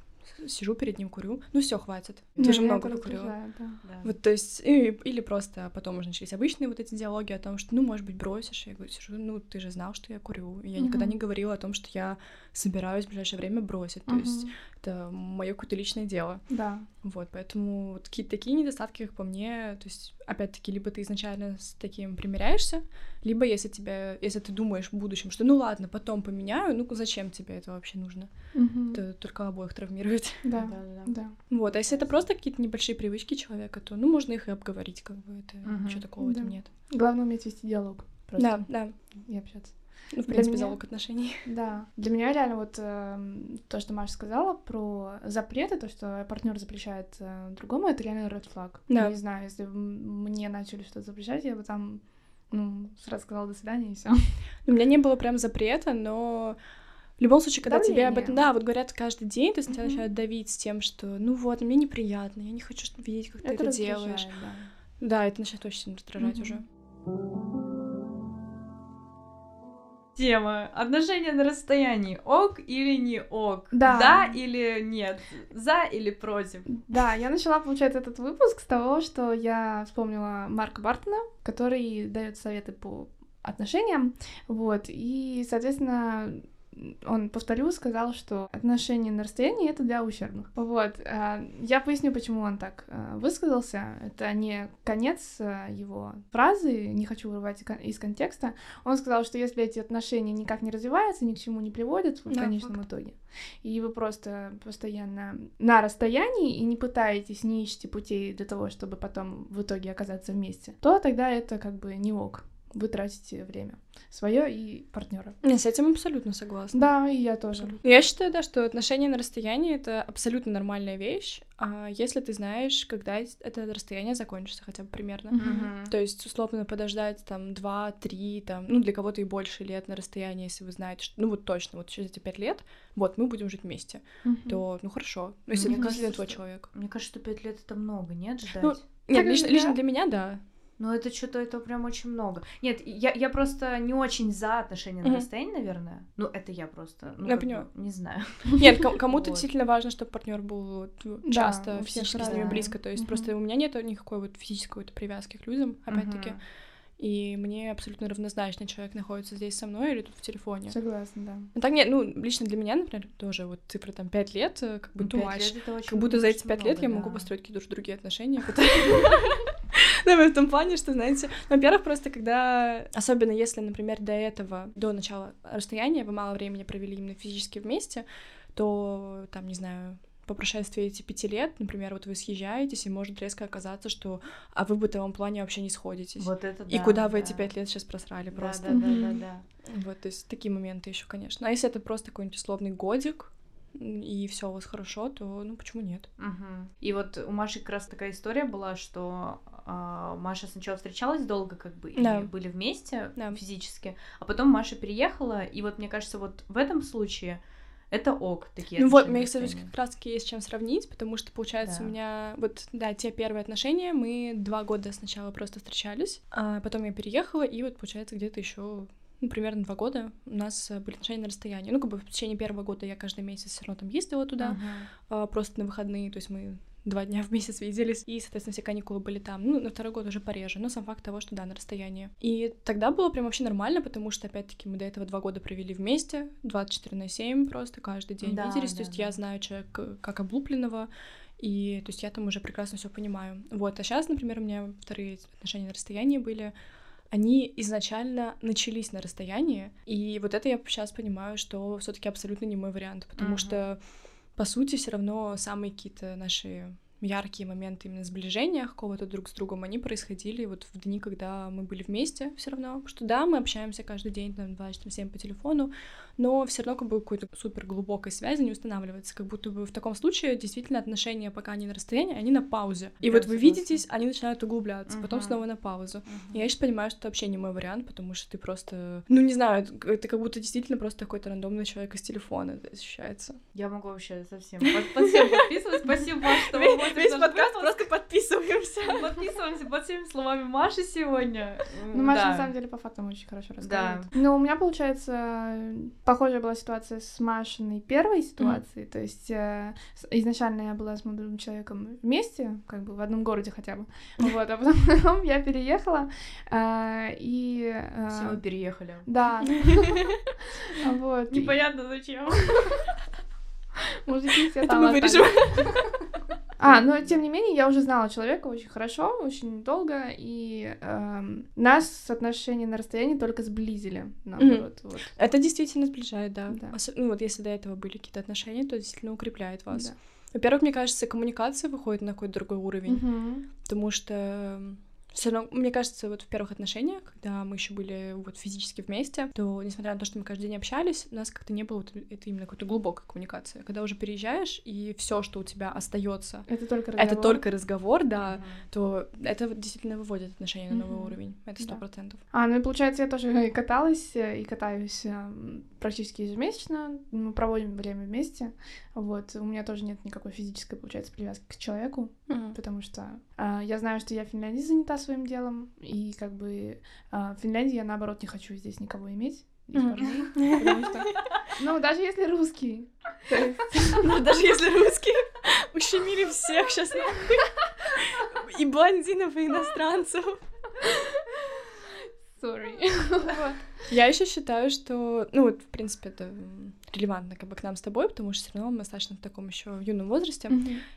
S3: сижу перед ним, курю, ну все, хватит, ты же много
S2: раздражает, да.
S1: Да.
S3: Вот, то есть, и- или просто потом уже начались обычные вот эти диалоги о том, что, ну, может быть, бросишь. Я говорю, сижу, ну, ты же знал, что я курю. И я никогда
S2: Мгм.
S3: не говорила о том, что я собираюсь в ближайшее время бросить. То есть, это мое какое-то личное дело.
S2: Да.
S3: Вот, поэтому вот какие-то такие недостатки, как по мне, то есть, опять-таки, либо ты изначально с таким примиряешься, либо если тебя, если ты думаешь в будущем, что, ну, ладно, потом поменяю, ну, зачем тебе это вообще нужно?
S2: Мгм.
S3: Это только обоих травмирует. (laughs)
S2: Да.
S1: Да, да, да.
S3: Вот, а если это просто какие-то небольшие привычки человека, то, ну, можно их и обговорить, как бы, это
S1: Мгм.
S3: ничего такого
S2: Да.
S3: нет.
S2: Главное уметь вести диалог. Просто.
S3: Да, да.
S2: И общаться.
S3: Ну, в принципе,
S2: меня-
S3: залог отношений. (laughs)
S2: Да. Для меня реально вот эм, то, что Маша сказала про запреты, то, что партнер запрещает э, другому, это реально red flag.
S3: Да.
S2: Я не знаю, если бы мне начали что-то запрещать, я бы там ну, сразу сказала до свидания и все.
S3: У меня не было прям запрета, но в любом случае, когда тебе об
S2: Давление.
S3: этом, да, вот говорят каждый день, то есть тебя начинают давить с тем, что, ну вот, мне неприятно, я не хочу видеть, как ты это, делаешь.
S2: да.
S3: Да, это начинает очень сильно раздражать
S2: Мгм.
S3: уже.
S1: Тема. Отношения на расстоянии. Ок или не ок?
S2: Да.
S1: Да или нет? За или против?
S2: Да, я начала, получается, этот выпуск с того, что я вспомнила Марка Бартона, который дает советы по отношениям, вот, и, соответственно, он, повторю, сказал, что отношения на расстоянии — это для ущербных. Вот. а, Я поясню, почему он так а, высказался. Это не конец а, его фразы, не хочу вырывать из контекста. Он сказал, что если эти отношения никак не развиваются, ни к чему не приводят в
S3: Да,
S2: конечном итоге, и вы просто постоянно на расстоянии и не пытаетесь, не ищете путей для того, чтобы потом в итоге оказаться вместе, то тогда это как бы не ок. Вы тратите время свое и партнера.
S3: Не, с этим абсолютно согласна.
S2: Да, и я тоже.
S3: Я считаю, да, что отношения на расстоянии — это абсолютно нормальная вещь, а если ты знаешь, когда это расстояние закончится хотя бы примерно.
S2: Мгм.
S3: То есть, условно, подождать там два, три, там, ну, для кого-то и больше лет на расстоянии, если вы знаете, что, ну, вот точно, вот через эти пять лет, вот, мы будем жить вместе,
S2: Мгм.
S3: то, ну, хорошо. Ну, если
S1: Мне
S3: это
S1: кажется, что-
S3: человек.
S1: Мне кажется, что пять лет это много, нет, ждать?
S3: Ну, Нет,
S2: Так
S3: лично, лично для меня, да.
S1: Ну, это что-то, это прям очень много. Нет, я, я просто не очень за отношения на расстоянии, наверное. Ну, это я просто. Ну,
S3: Я понимаю.
S1: не знаю.
S3: Нет, ко- кому-то
S1: Вот.
S3: действительно важно, чтобы партнер был
S2: Да,
S3: часто физически с ними близко. То есть просто у меня нет никакой вот физической вот привязки к людям, опять-таки. И мне абсолютно равнозначно, человек находится здесь со мной или тут в телефоне.
S2: Согласна, да.
S3: Ну, так нет, ну, лично для меня, например, тоже вот цифра там пять лет, э, как бы
S1: Ну,
S3: too
S1: пять
S3: much.
S1: лет это очень-
S3: Как будто за эти
S1: очень
S3: пять лет я могу построить какие-то уже другие отношения. (laughs) которые- (laughs) Да, в том плане, что, знаете, ну, во-первых, просто когда, особенно если, например, до этого, до начала расстояния вы мало времени провели именно физически вместе, то, там, не знаю, по прошествии этих пяти лет, например, вот вы съезжаетесь, и может резко оказаться, что а вы в бытовом плане вообще не сходитесь.
S1: Вот это
S3: И
S1: да,
S3: куда вы
S1: да.
S3: эти пять лет сейчас просрали
S1: Да,
S3: просто?
S1: Да, да, да,
S2: Мгм.
S1: да.
S3: Вот, то есть такие моменты еще, конечно. А если это просто какой-нибудь условный годик, и все у вас хорошо, то ну почему нет?
S1: Мгм. И вот у Маши как раз такая история была, что а, Маша сначала встречалась долго, как бы,
S3: Да.
S1: и были вместе
S3: Да.
S1: физически, а потом Маша переехала, и вот мне кажется, вот в этом случае это ок, такие
S3: Ну вот, мне, кстати, как раз таки есть чем сравнить, потому что, получается,
S1: Да.
S3: у меня вот, да, те первые отношения, мы два года сначала просто встречались, а потом я переехала, и вот, получается, где-то еще ну, примерно два года у нас были отношения на расстоянии. Ну, как бы в течение первого года я каждый месяц все равно там ездила туда, а, просто на выходные, то есть мы два дня в месяц виделись, и, соответственно, все каникулы были там. Ну, на второй год уже пореже, но сам факт того, что да, на расстоянии. И тогда было прям вообще нормально, потому что, опять-таки, мы до этого два года провели вместе, 24 на 7 просто каждый день
S1: Да,
S3: виделись, то
S1: да,
S3: есть
S1: да.
S3: я знаю человека как облупленного, и то есть я там уже прекрасно все понимаю. Вот, а сейчас, например, у меня вторые отношения на расстоянии были, они изначально начались на расстоянии, и вот это я сейчас понимаю, что все таки абсолютно не мой вариант, потому
S1: Мгм.
S3: что, по сути, все равно самые какие-то наши яркие моменты именно сближения какого-то друг с другом, они происходили вот в дни, когда мы были вместе все равно. Что да, мы общаемся каждый день, там, 24-7 по телефону, но все равно как бы какой-то супер глубокой связи не устанавливается. Как будто бы в таком случае действительно отношения, пока они на расстоянии, они на паузе. И
S1: Да,
S3: вот вы видитесь, они начинают углубляться, потом
S1: Мгм.
S3: снова на паузу.
S1: Мгм.
S3: И Я сейчас понимаю, что это вообще не мой вариант, потому что ты просто... Ну, не знаю, это как будто действительно просто какой-то рандомный человек из телефона это ощущается.
S1: Я могу вообще совсем под, под всем подписываться. Спасибо, что вы смотрите наш выпуск.
S3: подписываемся.
S1: Подписываемся под всеми словами Маши сегодня.
S2: Ну, Маша, на самом деле, по фактам очень хорошо
S1: Да.
S2: рассказывает. Ну, у меня, получается, похожая была ситуация с Машиной первой ситуацией. То есть э, изначально я была с молодым человеком вместе, как бы в одном городе хотя бы. Вот, а потом (laughs) я переехала, э, и... э,
S1: Все, мы переехали.
S2: Да. (laughs) Вот.
S1: Непонятно зачем. (laughs) (laughs)
S2: Мужики все
S3: Это мы вырежем. (laughs)
S2: А, но тем не менее, я уже знала человека очень хорошо, очень долго, и эм, нас отношения на расстоянии только сблизили, наоборот. Вот.
S3: Это действительно сближает, да.
S2: Да.
S3: Осо- Ну, вот если до этого были какие-то отношения, то действительно укрепляет вас.
S2: Да.
S3: Во-первых, мне кажется, коммуникация выходит на какой-то другой уровень,
S2: Мгм.
S3: потому что все равно, мне кажется, вот в первых отношениях, когда мы еще были вот физически вместе, то, несмотря на то, что мы каждый день общались, у нас как-то не было вот это именно какой-то глубокой коммуникации. Когда уже переезжаешь, и все, что у тебя остается,
S2: Это только
S3: это
S2: разговор.
S3: только разговор, да,
S1: Мгм.
S3: то это действительно выводит отношения на новый
S2: Мгм.
S3: уровень. Это сто
S2: Да.
S3: процентов.
S2: А, ну и получается, я тоже (laughs) и каталась, э, и катаюсь эм, практически ежемесячно. Мы проводим время вместе. Вот. У меня тоже нет никакой физической, получается, привязки к человеку, потому что а, я знаю, что я в Финляндии занята своим делом, и как бы а, в Финляндии я, наоборот, не хочу здесь никого иметь. потому что, ну, даже если русский, (laughs)
S3: Ну, даже если русские ущемили всех сейчас И блондинов, и иностранцев.
S2: Sorry. (laughs) Вот.
S3: Я еще считаю, что, ну вот, в принципе, это релевантно как бы к нам с тобой, потому что все равно мы достаточно в таком еще юном возрасте.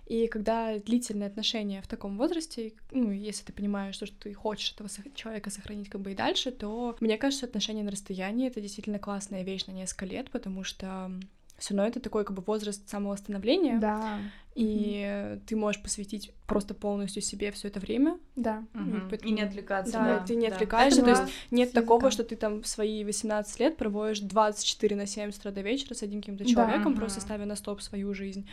S3: И когда длительные отношения в таком возрасте, ну, если ты понимаешь, что, что ты хочешь этого человека сохранить как бы и дальше, то мне кажется, отношения на расстоянии — это действительно классная вещь на несколько лет, потому что все равно это такой как бы возраст самовосстановления,
S2: Да,
S3: и ты можешь посвятить просто полностью себе все это время.
S2: да.
S1: Мгм.
S3: поэтому-
S1: И не отвлекаться.
S3: Да,
S1: Да,
S3: ты не
S1: да.
S3: отвлекаешься, то есть нет
S2: с
S3: такого, что ты там в свои 18 лет проводишь 24 на 7 с утра до вечера с одним каким-то
S2: Да.
S3: человеком, просто
S1: Мгм.
S3: ставя на стоп свою жизнь.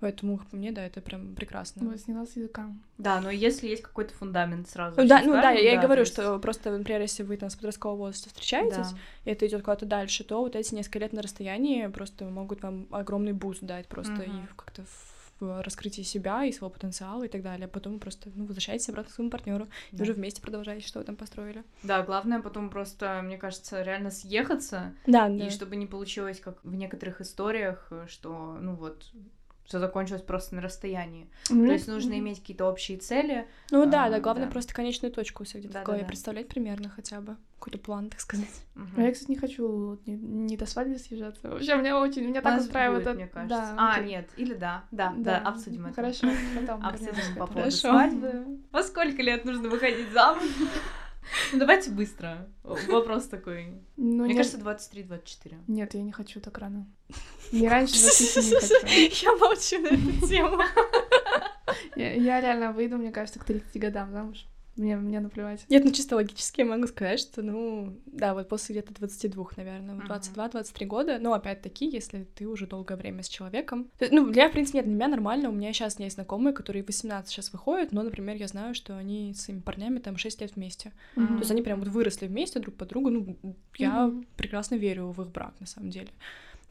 S3: Поэтому, как по мне, да, это прям прекрасно.
S2: Вот, сняла с языка.
S1: Да, но если есть какой-то фундамент сразу.
S3: Ну да, ну да, я и говорю,
S1: есть-
S3: что просто, например, если вы там с подросткового возраста встречаетесь,
S1: Да.
S3: и это идет куда-то дальше, то вот эти несколько лет на расстоянии просто могут вам огромный boost дать просто и как-то в раскрытии себя и своего потенциала и так далее. Потом вы просто ну, возвращаетесь обратно к своему партнеру, и
S1: Да.
S3: уже вместе продолжаете, что вы там построили.
S1: Да, главное потом просто, мне кажется, реально съехаться,
S3: Да,
S1: и чтобы не получилось, как в некоторых историях, что, ну вот, все закончилось просто на расстоянии. То есть нужно иметь какие-то общие цели.
S3: Ну да,
S1: А,
S3: да, главное
S1: да.
S3: просто конечную точку себе где-то в
S1: Да-да-да.
S3: голове представлять примерно хотя бы. Какой-то план, так сказать.
S1: Мгм.
S2: А я, кстати, не хочу вот не, не до свадьбы съезжаться. Вообще, меня очень, меня так устраивает.
S1: будет,
S2: это-
S1: мне кажется.
S2: Да,
S1: а,
S2: окей.
S1: нет, или да, да, да, обсудим это.
S2: Хорошо, потом
S1: Обсудим по поводу свадьбы. Во сколько лет нужно выходить замуж? (laughs) Ну, давайте быстро. Вопрос такой.
S2: Ну,
S1: Мне
S2: нет,
S1: кажется, 23-24.
S2: Нет, я не хочу так рано. Не раньше 27 хочу. (laughs)
S3: Я молчу на эту тему.
S2: Я реально выйду, мне кажется, к 30 годам замуж. Мне, мне наплевать.
S3: Нет, ну чисто логически я могу сказать, что, ну, да, вот после где-то 22, наверное,
S1: Мгм.
S3: 22-23 года, но опять-таки, если ты уже долгое время с человеком. То Ну, для, в принципе, нет, для меня нормально, у меня сейчас есть знакомые, которые в 18 сейчас выходят, но, например, я знаю, что они с своими парнями там 6 лет вместе.
S2: Мгм.
S3: То есть они прям вот выросли вместе друг под другу, ну, я
S2: Мгм.
S3: прекрасно верю в их брак, на самом деле.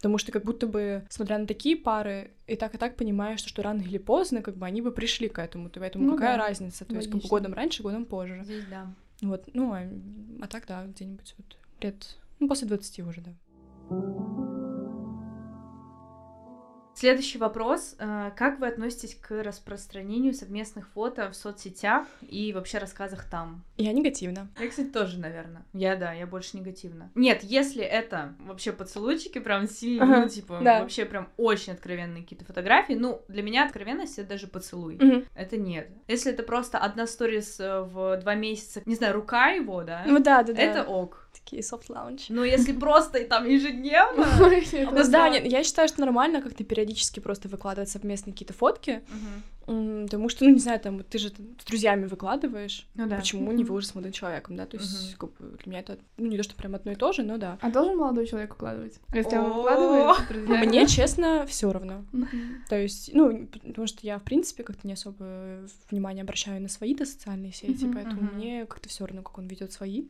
S3: Потому что как будто бы, смотря на такие пары, и так и так понимаешь, что, что рано или поздно, как бы они бы пришли к этому. То поэтому
S2: Ну
S3: какая
S2: да,
S3: разница? То есть как бы
S2: логично.
S3: годом раньше, годом позже.
S1: Здесь да.
S3: Вот, ну, а, а так, да, где-нибудь вот лет, ну, после 20 уже, да.
S1: Следующий вопрос. Э, Как вы относитесь к распространению совместных фото в соцсетях и вообще рассказах там?
S3: Я негативно.
S1: Я, кстати, тоже, наверное. Я, да, я больше негативно. Нет, если это вообще поцелуйчики прям сильно,
S3: Ага,
S1: ну, типа,
S3: да.
S1: вообще прям очень откровенные какие-то фотографии, ну, для меня откровенность — это даже поцелуй.
S3: Мгм.
S1: Это нет. Если это просто одна сторис э, в два месяца, не знаю, рука его, да,
S3: Ну да, да, да.
S1: это ок.
S3: Soft lounge.
S1: Но если (laughs) просто и там ежедневно...
S3: Ну, да, нет, я считаю, что нормально как-то периодически просто выкладывать совместные какие-то фотки, потому что, ну, не знаю, там, вот ты же с друзьями выкладываешь,
S1: Ну да.
S3: почему не выложить с молодым человеком, да, то есть,
S1: Мгм.
S3: как бы, для меня это, ну, не то, что прям одно и то же, но да.
S2: А должен молодой человек укладывать? Если он друзья-
S3: Мне, честно, все равно. То есть, ну, потому что я, в принципе, как-то не особо внимание обращаю на свои-то социальные сети, поэтому мне как-то все равно, как он ведет свои.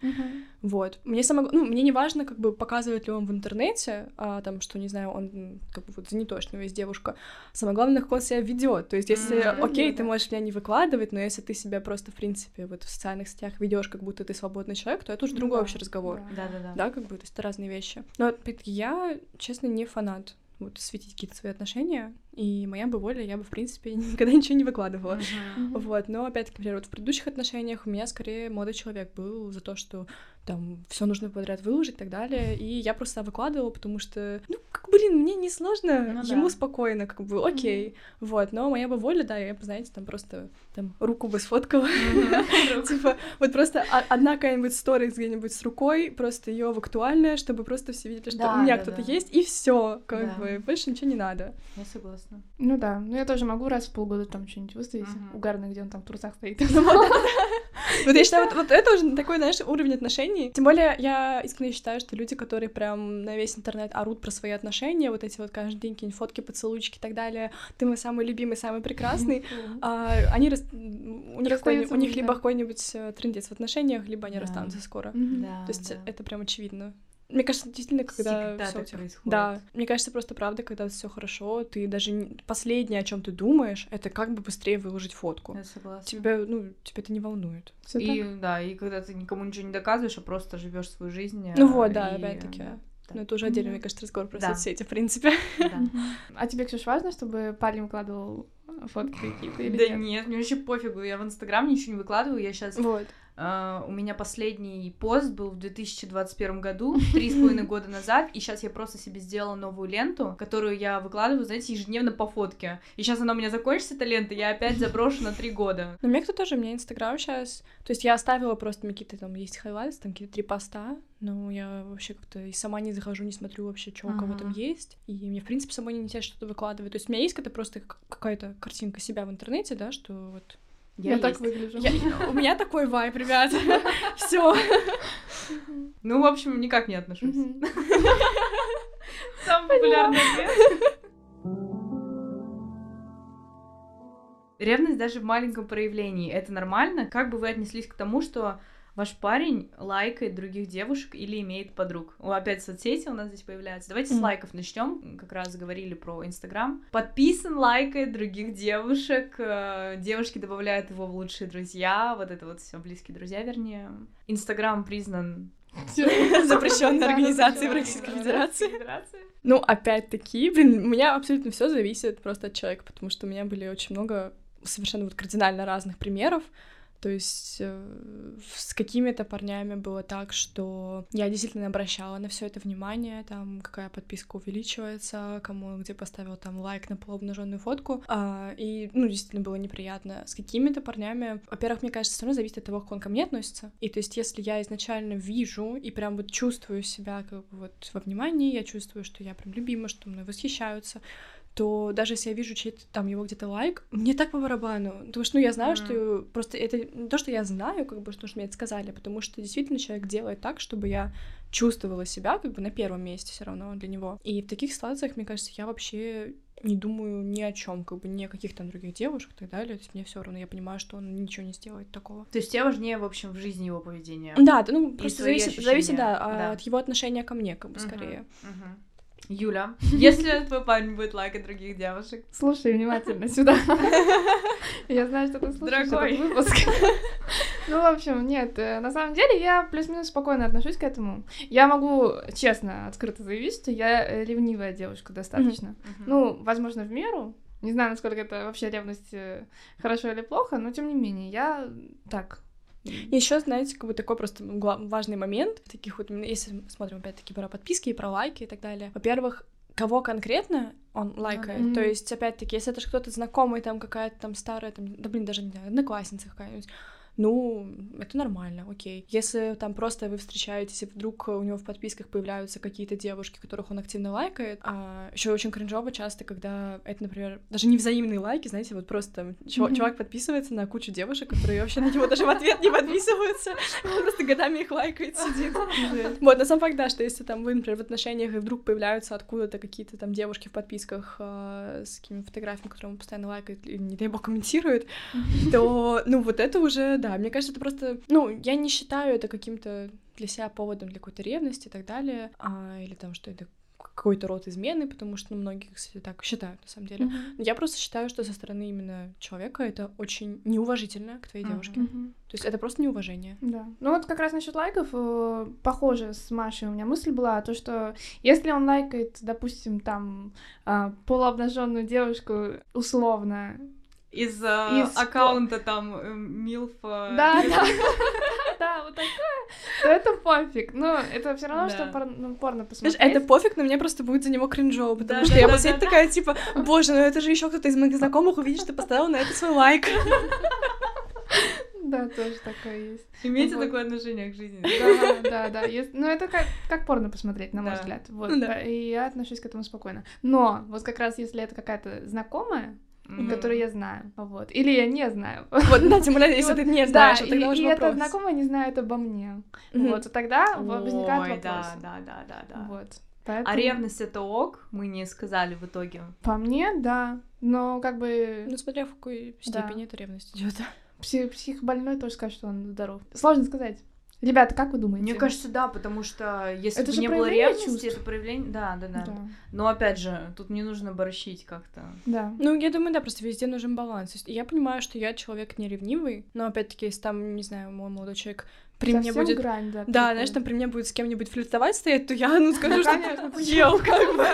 S3: Вот. Мне самое... Ну, мне не важно, как бы, показывает ли он в интернете, а, там, что, не знаю, он, как бы, вот занято, что у него есть девушка. Самое главное, как он себя ведет. То есть, если. Окей,
S2: Да.
S3: ты можешь меня не выкладывать, но если ты себя просто, в принципе, вот в социальных сетях ведешь, как будто ты свободный человек, то это уже другой
S2: да,
S3: вообще разговор.
S2: да.
S1: Да-да-да.
S3: Да, как бы, то есть это разные вещи. Но, я, честно, не фанат вот светить какие-то свои отношения, и моя бы воля, я бы, в принципе, (laughs) никогда ничего не выкладывала.
S1: Мгм.
S3: Вот, но опять-таки, например, вот в предыдущих отношениях у меня скорее молодой человек был за то, что там все нужно подряд выложить и так далее, и я просто выкладывала, потому что, ну, как, блин, мне не сложно,
S1: Ну
S3: ему
S1: да.
S3: спокойно, как бы, окей, вот, но моя бы воля, да, я бы, знаете, там просто там руку бы сфоткала, (laughs) типа, вот просто одна какая-нибудь сторис где-нибудь с рукой, просто ее в актуальное, чтобы просто все видели, что у меня кто-то есть, и все, как бы, больше ничего не надо.
S1: Я согласна.
S2: Ну да, ну я тоже могу раз в полгода там что-нибудь выставить
S1: Мгм.
S2: угарно, где он там в трусах стоит. (laughs)
S3: Вот я считаю, вот, вот это уже такой, знаешь, уровень отношений. Тем более, я искренне считаю, что люди, которые прям на весь интернет орут про свои отношения, вот эти вот каждый день какие-нибудь фотки, поцелуйчики и так далее, ты мой самый любимый, самый прекрасный, (laughs) а, они рас- у них, у либо какой-нибудь э, трындец в отношениях, либо они
S1: Да.
S3: расстанутся скоро.
S1: Да,
S3: То есть
S1: да.
S3: это прям очевидно. Мне кажется, действительно, когда
S1: Всегда
S3: всё
S1: так
S3: тебя-
S1: происходит.
S3: Да, мне кажется, просто правда, когда все хорошо, ты даже не- последнее, о чем ты думаешь, это как бы быстрее выложить фотку.
S1: Я согласна.
S3: Тебя, ну, тебя это не волнует.
S2: Всё
S1: И
S2: так.
S1: да, и когда ты никому ничего не доказываешь, а просто живешь свою жизнь.
S3: Ну
S1: э,
S3: вот, да,
S1: и,
S3: опять-таки.
S1: да,
S3: Но это уже отдельный, мне кажется, разговор про
S1: Да.
S3: соцсети, в принципе.
S1: да. (laughs)
S2: А тебе, Ксюш, важно, чтобы парень выкладывал фотки какие-то или
S1: Да
S2: нет?
S1: нет, мне вообще пофигу, я в Инстаграм ничего не выкладываю, я сейчас...
S3: Вот.
S1: У меня последний пост был в 2021 году, три с половиной года назад, и сейчас я просто себе сделала новую ленту, которую я выкладываю, знаете, ежедневно по фотке. И сейчас она у меня закончится, эта лента, я опять заброшу на три года.
S3: Но меня кто тоже, у меня Инстаграм сейчас. То есть я оставила просто мне какие-то там есть highlights, там какие-то три поста, но я вообще как-то и сама не захожу, не смотрю вообще, что у кого там
S1: Ага.
S3: есть. И мне, в принципе, самой не интересно что-то выкладывать. То есть у меня есть какая-то просто какая-то картинка себя в интернете, да, что вот...
S2: Я, так
S1: есть.
S2: выгляжу.
S3: Я- У меня такой вайб, ребят. (laughs) Все.
S1: Ну, в общем, никак не отношусь. (laughs) Самый популярный ответ. Ревность даже в маленьком проявлении. Это нормально? Как бы вы отнеслись к тому, что ваш парень лайкает других девушек или имеет подруг? О, опять соцсети у нас здесь появляются. Давайте с
S3: Мгм.
S1: лайков начнем. Как раз говорили про Инстаграм. Подписан, лайкает других девушек. э, Девушки добавляют его в лучшие друзья. Вот это вот все близкие друзья, вернее. Инстаграм признан (laughs)
S3: Запрещенной организацией в Российской. Федерации. Ну, опять-таки, блин, у меня абсолютно все зависит просто от человека, потому что у меня были очень много совершенно вот кардинально разных примеров. То есть э, с какими-то парнями было так, что я действительно обращала на все это внимание, там какая подписка увеличивается, кому где поставил там лайк на полуобнаженную фотку, А, и ну действительно было неприятно. С какими-то парнями, во-первых, мне кажется, все равно зависит от того, как он ко мне относится. И то есть если я изначально вижу и прям вот чувствую себя как бы вот во внимании, я чувствую, что я прям любима, что мной восхищаются, то даже если я вижу чей-то там его где-то лайк, мне так по барабану. Потому что, ну, я знаю,
S1: Мгм.
S3: что просто это не то, что я знаю, как бы, что мне это сказали, а потому что действительно человек делает так, чтобы я чувствовала себя как бы на первом месте все равно для него. И в таких ситуациях, мне кажется, я вообще не думаю ни о чем, как бы ни о каких там других девушках и так далее. То есть мне все равно, я понимаю, что он ничего не сделает такого.
S1: То есть тебе важнее, в общем, в жизни его поведение.
S3: Да, да, ну просто зависит, зависит,
S1: ощущения,
S3: да, а,
S1: да.
S3: от его отношения ко мне, как бы
S1: Мгм,
S3: скорее.
S1: мгм. Юля, (laughs) если твой парень будет лайкать других девушек,
S2: Слушай внимательно сюда. (laughs) Я знаю, что ты слушаешь этот выпуск. (laughs) Ну, в общем, нет, э, на самом деле я плюс-минус спокойно отношусь к этому. Я могу честно, открыто заявить, что я э, ревнивая девушка достаточно. Ну, возможно, в меру. Не знаю, насколько это вообще ревность э, хорошо или плохо, но тем не менее, я так.
S3: Еще, знаете, как бы такой просто гла- важный момент, таких вот, если смотрим опять-таки про подписки и про лайки и так далее. Во-первых, кого конкретно он лайкает.
S2: Мгм.
S3: То есть, опять-таки, если это ж кто-то знакомый, там какая-то там старая, там, да блин, даже не знаю, одноклассница какая-нибудь, ну, это нормально, окей. Если там просто вы встречаетесь, и вдруг у него в подписках появляются какие-то девушки, которых он активно лайкает, а еще очень кринжово часто, когда это, например, даже не взаимные лайки, знаете, вот просто там чувак, чувак подписывается на кучу девушек, которые вообще на него даже в ответ не подписываются, он просто годами их лайкает, сидит. Вот, на самом факт, да, что если там вы, например, в отношениях, и вдруг появляются откуда-то какие-то там девушки в подписках а, с какими фотографиями, которые он постоянно лайкает, не дай бог, комментирует, то, ну, вот это уже, да, мне кажется, это просто, ну, я не считаю это каким-то для себя поводом для какой-то ревности и так далее, а, или там, что это какой-то род измены, потому что ну, многие, кстати, так считают на самом деле.
S2: Мгм.
S3: Я просто считаю, что со стороны именно человека это очень неуважительно к твоей
S1: Мгм.
S3: девушке.
S2: Мгм.
S3: То есть это просто неуважение.
S2: Да. Ну вот как раз насчет лайков, э, похоже с Машей у меня мысль была, то что если он лайкает, допустим, там а, полуобнаженную девушку условно,
S1: из, э,
S2: Из-
S1: аккаунта там э, Милф... э,
S2: да, (laughs) да, (laughs) да, вот такое, то это пофиг. Но это все равно, что ну, порно
S3: Знаешь,
S2: посмотреть.
S3: это пофиг, но мне просто будет за него кринжово, потому что я этого такая, типа, боже, ну это же еще кто-то из моих знакомых увидит, что поставил на это свой лайк.
S2: Да, тоже такое есть.
S1: Имейте
S2: Вот.
S1: такое отношение к жизни.
S2: Да, да, да. Ес- Ну, это как, как порно посмотреть, на мой
S1: Да.
S2: взгляд. Вот.
S3: Ну да.
S2: И я отношусь к этому спокойно. Но вот как раз если это какая-то знакомая,
S1: Мгм.
S2: которую я знаю, вот, или я не знаю.
S3: Вот, да, тем более, (laughs) если ты не знаешь,
S2: да,
S3: тогда
S2: и,
S3: уже
S2: и эта
S3: вопрос.
S2: знакомая не знает обо мне. Вот, и тогда во- возникает вопрос.
S1: да, да, да, да, да.
S2: Вот.
S1: А
S2: Поэтому
S1: ревность это ок, мы не сказали в итоге.
S2: По мне, да. Но как бы
S3: Ну, смотря в какой
S2: Да.
S3: степени эта ревность идет.
S2: пси- психбольной тоже скажет, что он здоров. Сложно сказать. Ребята, как вы думаете?
S1: Мне кажется, да, потому что если
S2: Это
S1: бы
S2: же
S1: не было ревности,
S2: чувств.
S1: это проявление... Да, да, да,
S2: Да,
S1: Но опять же, тут не нужно борщить как-то.
S2: да.
S3: Ну, я думаю, да, просто везде нужен баланс. Есть я понимаю, что я человек не ревнивый, но опять-таки, если там, не знаю, мой молодой человек при мне
S2: Совсем
S3: будет...
S2: грань, да.
S3: Да, знаешь, там при мне будет с кем-нибудь флиртовать стоять, то я, ну, (laughs) скажу, что ты ел, как бы.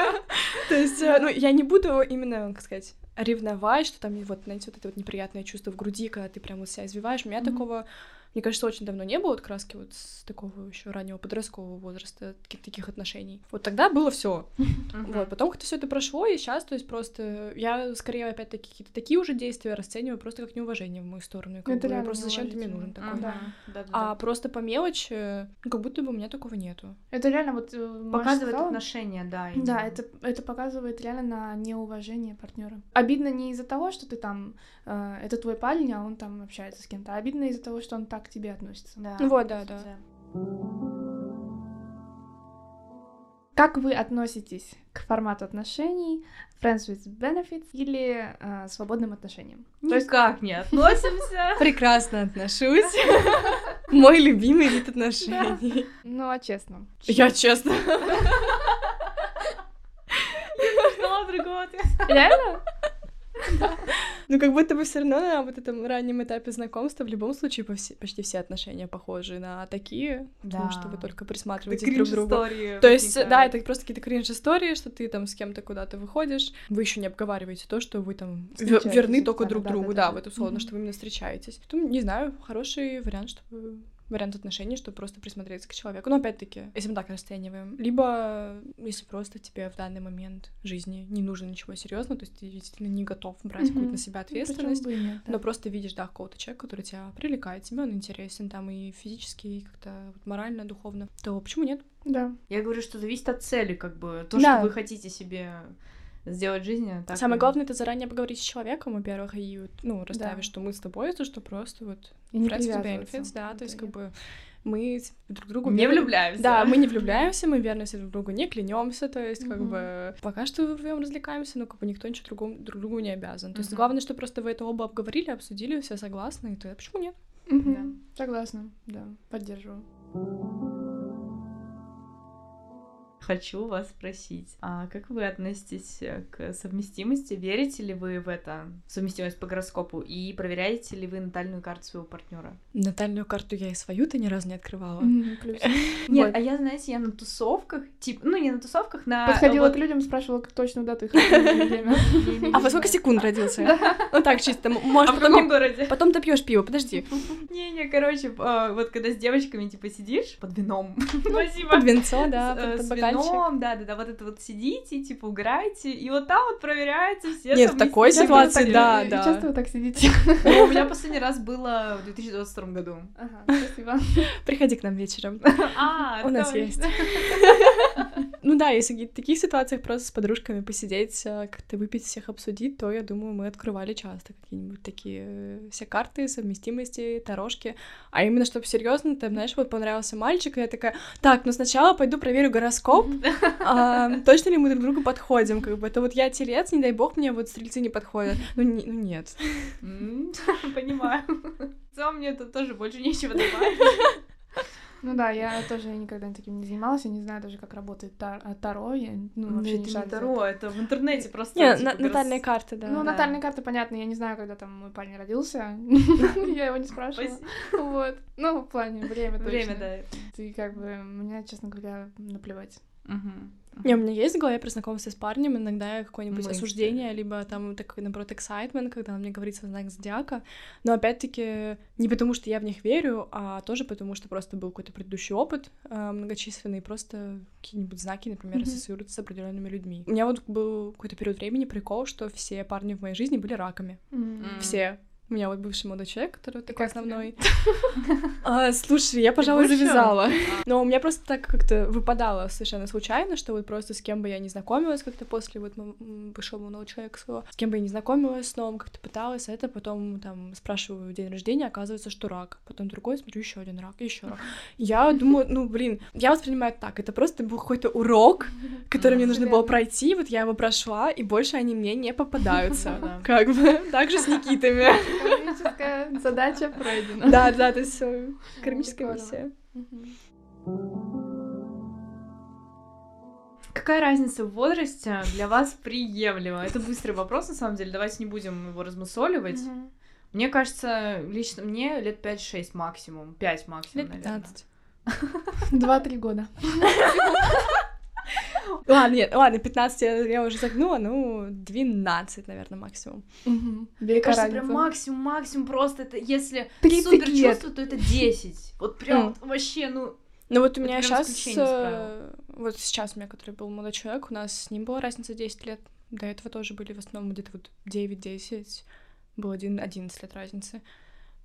S3: То есть, э, ну, я не буду именно, как сказать, ревновать, что там вот, знаете, вот это вот неприятное чувство в груди, когда ты прям вот себя извиваешь. У меня такого, мне кажется, очень давно не было, вот краски вот с такого еще раннего подросткового возраста, таких, таких отношений. Вот тогда было все. Вот, потом как-то все это прошло, и сейчас, то есть просто я скорее опять-таки какие-то такие уже действия расцениваю просто как неуважение в мою сторону. Как
S2: Это
S3: бы,
S2: реально
S3: просто зачем ты мне нужен такой?
S1: Мгм.
S2: Да.
S1: Да, да,
S3: А
S1: да.
S3: просто по мелочи, ну, как будто бы у меня такого нету.
S2: Это реально вот... э,
S1: Показывает
S2: сказала,
S1: отношения, да.
S2: Да, это, это показывает реально на неуважение партнера. Обидно не из-за того, что ты там, э, это твой парень, а он там общается с кем-то, а обидно из-за того, что он так к тебе относится.
S1: Да.
S3: Ну вот, да, да.
S2: Как вы относитесь к формату отношений friends with benefits или э, свободным отношениям? То есть,
S1: Никак не относимся. (laughs)
S3: Прекрасно отношусь. (laughs) Мой любимый вид отношений.
S2: ну, а честно.
S3: Я честно. (laughs)
S1: Ждала другого ответа.
S2: Реально?
S3: Ну, как будто бы все равно на вот этом раннем этапе знакомства в любом случае почти все отношения похожи на такие, потому
S1: Да.
S3: что вы только присматриваетесь друг к другу. То есть, да, это просто какие-то кринж-истории, что ты там с кем-то куда-то выходишь, вы еще не обговариваете то, что вы там верны только
S2: официально,
S3: друг
S2: да,
S3: другу,
S2: да,
S3: да,
S2: да.
S3: вот условно,
S2: Мгм.
S3: что вы именно встречаетесь. Ну, не знаю, хороший вариант, чтобы вариант отношений, чтобы просто присмотреться к человеку. Но опять-таки, если мы так расцениваем, либо если просто тебе в данный момент жизни не нужно ничего серьезного, то есть ты действительно не готов брать какую-то
S2: Мгм.
S3: на себя
S2: Ну,
S3: ответственность,
S2: бы нет, да.
S3: но просто видишь, да, какого-то человека, который тебя привлекает, тебе он интересен там и физически, и как-то вот морально, духовно, то почему нет?
S2: Да.
S1: Я говорю, что зависит от цели, как бы. То,
S3: Да.
S1: что вы хотите себе сделать жизнь так.
S3: Самое
S1: и-
S3: главное это заранее поговорить с человеком, во-первых, и вот, ну, расставить,
S2: Да.
S3: что мы с тобой, то что просто вот
S2: И не
S3: benefits, да, то есть как бы мы друг другу
S1: Не влюбляемся.
S3: Да, мы не влюбляемся, мы верны все друг другу, не клянемся, то есть как бы пока что вдвоем развлекаемся, но как бы никто ничего другому, друг другу не обязан. То есть главное, что просто вы это оба обговорили, обсудили, все согласны, и то почему нет?
S2: Мгм. Согласна, да, поддерживаю.
S1: Хочу вас спросить, а как вы относитесь э, к совместимости? Верите ли вы в это, совместимость по гороскопу, и проверяете ли вы натальную карту своего партнера?
S3: Натальную карту я и свою-то ни разу не открывала. (laughs)
S1: Нет, а я, знаете, я на тусовках, типа, ну не на тусовках, на...
S2: Подходила к людям, спрашивала как точную дату их. (laughs)
S3: А во сколько секунд родился? Ну так, чисто,
S1: А
S3: может,
S1: в
S3: потом
S1: каком городе?
S3: Потом ты пьешь пиво, подожди. (laughs)
S1: Не-не, короче, а, вот когда с девочками, типа, сидишь под вином, спасибо,
S3: Под венцо, да,
S1: э,
S3: под, под бокальчик.
S1: вином, да-да-да, вот это вот сидите, типа, играете, и вот там вот проверяется все
S3: Нет, в такой ситуации, да,
S2: И
S3: да.
S2: Часто вы так сидите.
S1: Ну, У меня последний раз было в 2022 году.
S2: Ага, спасибо.
S3: Приходи к нам вечером.
S1: А,
S3: У нас есть. (laughs) Ну да, если в таких ситуациях просто с подружками посидеть, э, как-то выпить, всех обсудить, то, я думаю, мы открывали часто какие-нибудь такие э, все карты, совместимости, дорожки. А именно, чтобы серьезно, там, знаешь, вот понравился мальчик, и я такая, так, ну сначала пойду проверю гороскоп, а, точно ли мы друг другу подходим, как бы, это вот я телец, не дай бог мне вот стрельцы не подходят. Ну, не- ну нет. (laughs)
S1: Понимаю. В целом мне тут тоже больше нечего добавить. (laughs)
S2: Ну да, я тоже никогда таким не занималась, я не знаю даже, как работает тар- а, Таро, я ну,
S1: Ну,
S2: вообще
S1: это
S2: не шарю за
S1: Таро, это в интернете просто.
S3: Не,
S1: типа,
S3: на- натальные карты, да.
S2: Ну,
S1: Да.
S2: натальные карты, понятно, я не знаю, когда там мой парень родился, (laughs) (laughs) я его не спрашивала. Вот. Ну, в плане время точно.
S1: Время, да.
S2: Ты как бы, мне, честно говоря, наплевать.
S3: Не, у меня есть в голове при знакомстве с парнем иногда какое-нибудь
S1: Мысли.
S3: осуждение, либо там такой, наоборот, excitement, когда он мне говорит свой знак зодиака. Но опять-таки не потому, что я в них верю, а тоже потому, что просто был какой-то предыдущий опыт э, многочисленный, просто какие-нибудь знаки, например, ассоциируются с определенными людьми. У меня вот был какой-то период времени прикол, что все парни в моей жизни были раками.
S2: М.
S3: Все. У меня вот бывший молодой человек, который такой основной. (laughs) А, слушай, я, пожалуй, завязала. (laughs) Но у меня просто так как-то выпадало совершенно случайно, что вот просто с кем бы я не знакомилась как-то после вот бывшего молодого человека своего, с кем бы я не знакомилась с новым, как-то пыталась, а это потом там спрашиваю день рождения, оказывается, что рак. Потом другой, смотрю, еще один рак, еще рак. Я думаю, ну, блин, я воспринимаю так, это просто был какой-то урок, (laughs) который мне нужно было пройти, вот я его прошла, и больше они мне не попадаются.
S1: Да.
S3: Как бы, так же с Никитами.
S2: Кармическая задача пройдена.
S3: Да, да, то есть всё, кармическая
S2: Прикольно.
S3: миссия.
S1: Какая разница в возрасте для вас приемлема? Это быстрый вопрос, на самом деле. Давайте не будем его размусоливать.
S2: Мгм.
S1: Мне кажется, лично мне лет 5-6 максимум. 5 максимум,
S3: Лет
S1: наверное.
S3: 15.
S2: Два-три года. (laughs) (laughs)
S3: Ладно, нет, ладно, 15 я, я уже загнула, ну, 12, наверное, максимум.
S2: Мгм.
S1: Мне кажется, прям максимум, максимум просто это, если
S2: 30
S1: супер чувство, то это 10. Вот прям вообще, ну...
S3: Ну вот у меня сейчас,
S1: правил.
S3: вот сейчас у меня, который был молодой человек, у нас с ним была разница 10 лет. До этого тоже были в основном где-то вот 9-10, был один 11 лет разницы.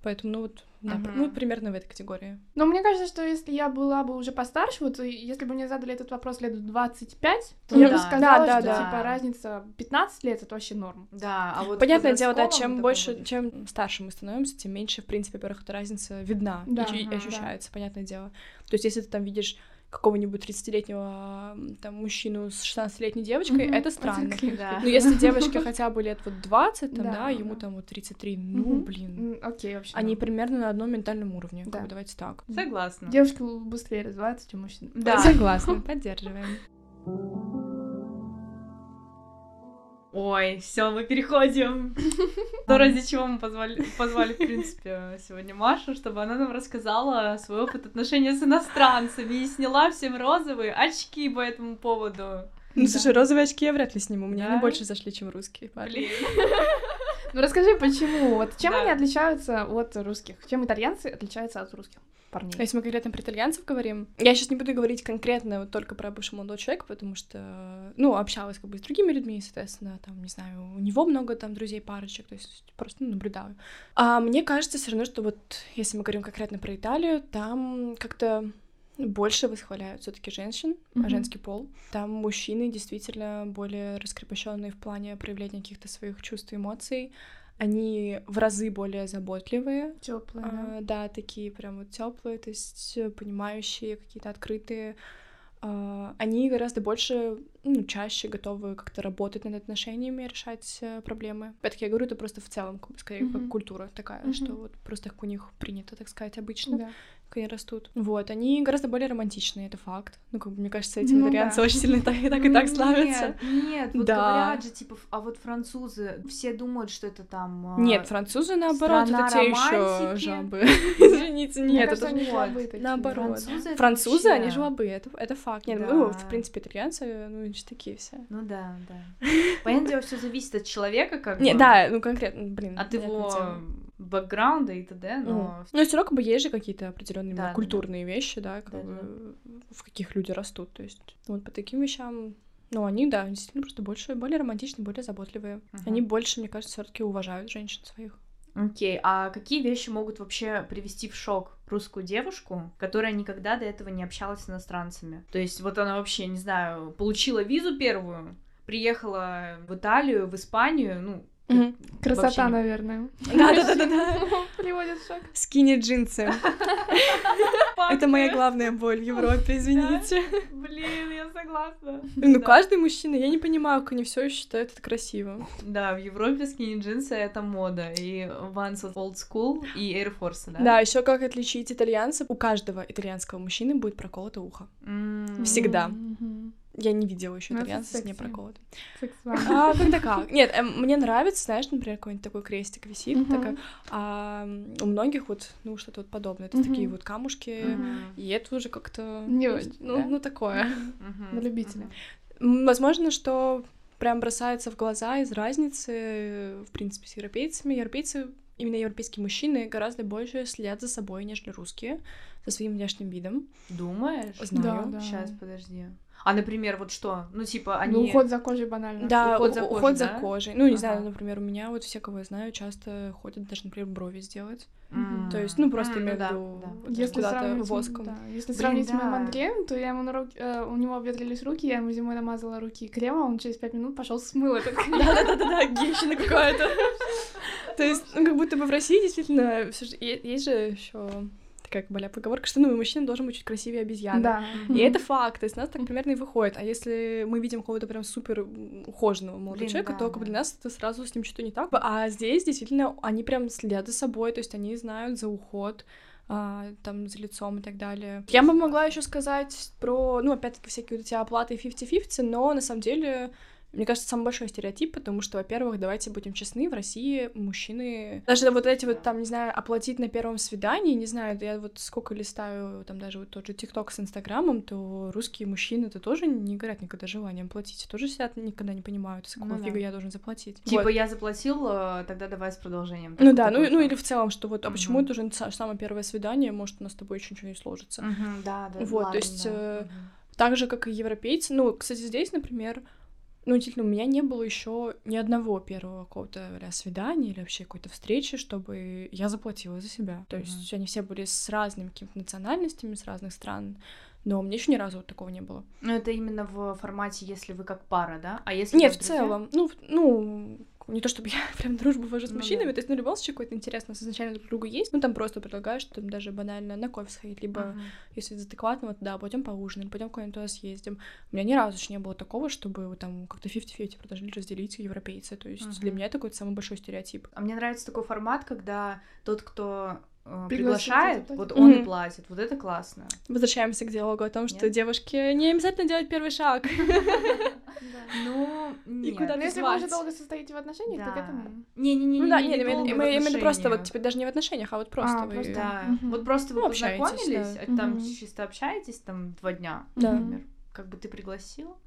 S3: Поэтому, ну вот, да,
S1: Мгм.
S3: ну, примерно в этой категории.
S2: Но мне кажется, что если я была бы уже постарше, вот если бы мне задали этот вопрос лет в 25, то я бы
S1: Да.
S2: сказала,
S3: Да, да,
S2: что
S1: да.
S2: типа разница 15 лет это вообще норм.
S1: Да, а вот
S3: Понятное дело, да, чем больше,
S1: возрасте.
S3: чем старше мы становимся, тем меньше, в принципе, во-первых, эта разница видна и
S2: Да,
S3: и
S1: ага,
S3: ощущается, понятное дело. То есть, если ты там видишь какого-нибудь 30-летнего м, там мужчину с 16-летней девочкой,
S2: Мгм.
S3: это странно.
S1: Да.
S3: Ну, если девочке (laughs) хотя бы лет вот 20, там,
S2: Да,
S3: да, ему
S2: да.
S3: там вот 33, ну,
S2: Мгм.
S3: блин.
S2: Окей, вообще.
S3: Они
S2: норм.
S3: примерно на одном ментальном уровне, как
S2: Да.
S3: бы, давайте так.
S1: Согласна.
S2: Девушки быстрее развиваются, чем мужчины.
S1: Да. (laughs)
S3: Согласна, поддерживаем.
S1: Ой, все, мы переходим. (laughs) То, ради чего мы позвали, позвали, в принципе, сегодня Машу, чтобы она нам рассказала свой опыт отношения с иностранцами и сняла всем розовые очки по этому поводу.
S3: Ну,
S2: Да.
S3: слушай, розовые очки я вряд ли сниму, мне
S1: Да?
S3: они больше зашли, чем русские парни.
S1: Блин. (laughs)
S2: Ну расскажи, почему? Вот чем
S1: Да.
S2: они отличаются от русских? Чем итальянцы отличаются от русских парней?
S3: А Если мы конкретно про итальянцев говорим, я сейчас не буду говорить конкретно вот только про бывшего молодого человека, потому что, ну, общалась как бы с другими людьми, соответственно, там, не знаю, у него много там друзей, парочек, то есть просто ну, наблюдаю. А мне кажется все равно, что вот если мы говорим конкретно про Италию, там как-то больше восхваляют все-таки женщин,
S2: Мгм.
S3: женский пол. Там мужчины действительно более раскрепощенные в плане проявления каких-то своих чувств и эмоций. Они в разы более заботливые,
S2: Теплые, да.
S3: а, да, такие прям вот теплые, то есть понимающие, какие-то открытые. А, Они гораздо больше, ну, чаще готовы как-то работать над отношениями, решать э, проблемы. Опять-таки, я говорю, это просто в целом, как скорее, как
S2: Мгм.
S3: культура такая,
S2: Мгм.
S3: что вот просто как у них принято, так сказать, обычно
S2: Да.
S3: Как они растут. Вот, они гораздо более романтичные, это факт. Ну, как бы, мне кажется, эти
S2: Ну да.
S3: очень сильно так и так, и так славятся.
S1: Нет, нет, вот
S3: Да.
S1: говорят же, типа, а вот французы, все думают, что это там... а,
S3: Нет, французы, наоборот, это те еще жабы. (laughs) Извините, нет, это наоборот.
S1: Французы
S3: они жлобы, это, факт. Нет, ну, в принципе, итальянцы, ну, такие все.
S1: Ну да, да. (laughs) Понятное дело, все зависит от человека, как бы,
S3: да, ну, конкретно, блин.
S1: от его. Бэкграунда и т.д., но...
S3: Мгм. Ну, все равно как бы есть же какие-то определенные
S1: Да, да, да.
S3: культурные вещи, да, как
S1: Да,
S3: бы, в каких люди растут. То есть вот по таким вещам, ну, они, да, действительно просто больше, более романтичные, более заботливые.
S1: Мгм.
S3: Они больше, мне кажется, все таки уважают женщин своих.
S1: Окей, а какие вещи могут вообще привести в шок русскую девушку, которая никогда до этого не общалась с иностранцами? То есть вот она вообще, не знаю, получила визу первую, приехала в Италию, в Испанию, ну...
S2: Красота,
S1: вообще не-
S2: наверное.
S3: Да-да-да-да. (laughs)
S2: Приводит в шок.
S3: Скини джинсы. Это моя главная боль в Европе, извините.
S1: Блин, я согласна.
S3: Ну,
S1: Да.
S3: каждый мужчина, я не понимаю, как они все еще считают это красивым.
S1: Да, в Европе скини джинсы это мода. И Vans Old School, и Air Force, да?
S3: Да, еще как отличить итальянцев. У каждого итальянского мужчины будет проколото ухо. Всегда. Я не видела еще
S2: Ну,
S3: итальянца с
S2: секси.
S3: непроколотым.
S2: Сексуально.
S3: А когда как? Нет, эм, мне нравится, знаешь, например, какой-нибудь такой крестик висит,
S2: Мгм.
S3: такая, а у многих вот, ну, что-то вот подобное. Это
S2: Мгм.
S3: такие вот камушки,
S1: Мгм.
S3: и это уже как-то...
S2: Не
S3: ну,
S2: очень,
S3: Ну,
S2: да?
S3: ну, такое.
S1: Мгм.
S2: На любителя.
S3: М, Возможно, что прям бросается в глаза из разницы, в принципе, с европейцами. Европейцы, именно европейские мужчины, гораздо больше следят за собой, нежели русские, за своим внешним видом.
S1: Думаешь?
S3: Знаю.
S2: Да, да.
S1: Сейчас, подожди. А, например, вот что? Ну, типа, они...
S2: Ну, уход за кожей банально.
S3: Да,
S1: Уход за кожей,
S3: уход за
S1: да?
S3: кожей. Ну, не
S1: Ага.
S3: знаю, например, у меня вот все, кого я знаю, часто ходят даже, например, брови сделать.
S1: М.
S3: То есть, ну, просто
S1: М,
S3: имею в
S1: да, да.
S3: вот
S2: Если
S3: куда-то
S2: сравнить,
S3: воском.
S2: да, если
S1: Блин,
S2: сравнить с моим
S1: да.
S2: Андреем, то я ему на руки, э, у него обветрились руки, я ему зимой намазала руки кремом, он через пять минут пошел смыл этот крем.
S3: Да-да-да-да, гейщина какая-то. (laughs) То есть, ну, как будто бы в России действительно есть же еще такая как бы поговорка, что ну, мужчина должен быть чуть красивее обезьяны.
S2: Да.
S3: И это факт, то есть нас так примерно и выходит. А если мы видим какого-то прям супер ухоженного молодого
S1: Блин,
S3: человека,
S1: да,
S3: то как бы
S1: да.
S3: для нас это сразу с ним что-то не так. А здесь действительно они прям следят за собой, то есть они знают за уход, а, там, за лицом и так далее. Я бы могла еще сказать про, ну, опять-таки, всякие вот эти оплаты 50-50, но на самом деле мне кажется, самый большой стереотип, потому что, во-первых, давайте будем честны, в России мужчины... Даже вот эти вот, там, не знаю, оплатить на первом свидании, не знаю, я вот сколько листаю, там, даже вот тот же ТикТок с Инстаграмом, то русские мужчины-то тоже не говорят никогда желанием платить, тоже сидят, никогда не понимают, с какого
S1: Ну да.
S3: фига я должен заплатить.
S1: Типа,
S3: Вот.
S1: я заплатил, тогда давай с продолжением.
S3: Ну да, ну, ну или в целом, что вот, а почему
S1: Мгм.
S3: это уже са- самое первое свидание, может, у нас с тобой еще ничего не сложится.
S1: Мгм, да, да.
S3: Вот, то
S1: ладно,
S3: есть,
S1: да.
S3: э,
S1: Мгм.
S3: Так же, как и европейцы. Ну, кстати, здесь, например, ну, действительно, у меня не было еще ни одного первого какого-то свидания или вообще какой-то встречи, чтобы я заплатила за себя. То есть они все были с разными какими-то национальностями, с разных стран, но мне еще ни разу вот такого не было.
S1: Ну, это именно в формате, если вы как пара, да? А если
S3: Нет, в целом, ну, ну, не то чтобы я (laughs) прям дружбу вожу с
S1: Ну
S3: мужчинами,
S1: да.
S3: то есть, ну, случае, какой-то интерес у нас изначально друг другу есть, ну, там просто предлагаешь, там даже банально на кофе сходить, либо
S1: Мгм.
S3: если из адекватного, то да, пойдем поужинаем, пойдем куда-нибудь туда съездим. У меня ни разу еще не было такого, чтобы вот там как-то 50-50 предложили разделить европейцы. То есть для
S1: Мгм.
S3: меня это какой-то самый большой стереотип.
S1: А мне нравится такой формат, когда тот, кто э, приглашает,
S2: и
S1: вот он и
S3: Мгм.
S1: платит. Вот это классно.
S3: Возвращаемся к диалогу о том, что
S1: Нет?
S3: девушки не обязательно делать первый шаг. (laughs)
S1: Ну, нет.
S3: куда
S2: Но
S3: ты
S2: если вы уже долго состоите в отношениях, то к этому.
S1: Не-не-не,
S3: Ну да,
S1: не,
S3: нет,
S1: не
S3: именно
S1: долго в
S3: именно- просто вот, типа, даже не в отношениях, а вот просто
S2: А,
S3: вы...
S2: просто.
S1: Да, вот просто вы
S3: Ну, общаетесь,
S1: познакомились,
S3: да.
S1: а там чисто общаетесь там два дня,
S3: Да.
S1: например. Как бы ты пригласил.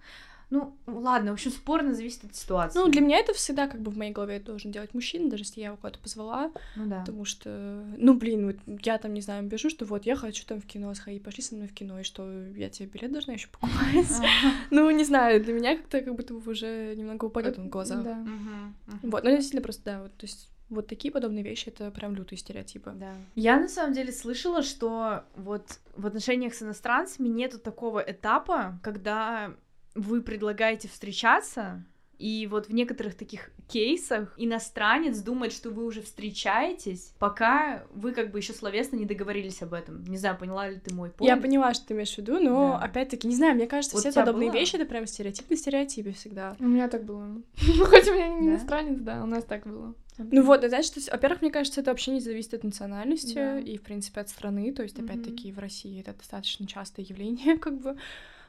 S1: Ну, ладно, в общем, спорно зависит от ситуации.
S3: Ну, для меня это всегда как бы в моей голове должен делать мужчина, даже если я его куда-то позвала,
S1: Ну да.
S3: потому что, ну, блин, вот я там, не знаю, пишу, что вот я хочу там в кино сходить, пошли со мной в кино, и что, я тебе билет должна еще покупать? (laughs) Ну, не знаю, для меня как-то как будто бы уже немного упадет он в глазах.
S2: Да.
S3: Вот, ну, действительно, просто, да, вот, то есть Вот такие подобные вещи — это прям лютые стереотипы.
S1: Да. Я на самом деле слышала, что вот в отношениях с иностранцами нету такого этапа, когда вы предлагаете встречаться, и вот в некоторых таких кейсах иностранец думает, что вы уже встречаетесь, пока вы как бы еще словесно не договорились об этом. Не знаю, поняла ли ты мой point?
S3: Я поняла, что ты имеешь в виду, но
S1: Да.
S3: опять-таки, не знаю, мне кажется,
S1: Вот
S3: все подобные
S1: было?
S3: вещи это прям стереотип на стереотипе всегда.
S2: У меня так было. Ну, (laughs) хоть у меня не
S1: Да?
S2: иностранец, да, у нас так было.
S3: Ну вот, это значит, что, во-первых, мне кажется, это вообще не зависит от национальности
S2: Да.
S3: и, в принципе, от страны. То есть, опять-таки, в России это достаточно частое явление, (laughs) как бы.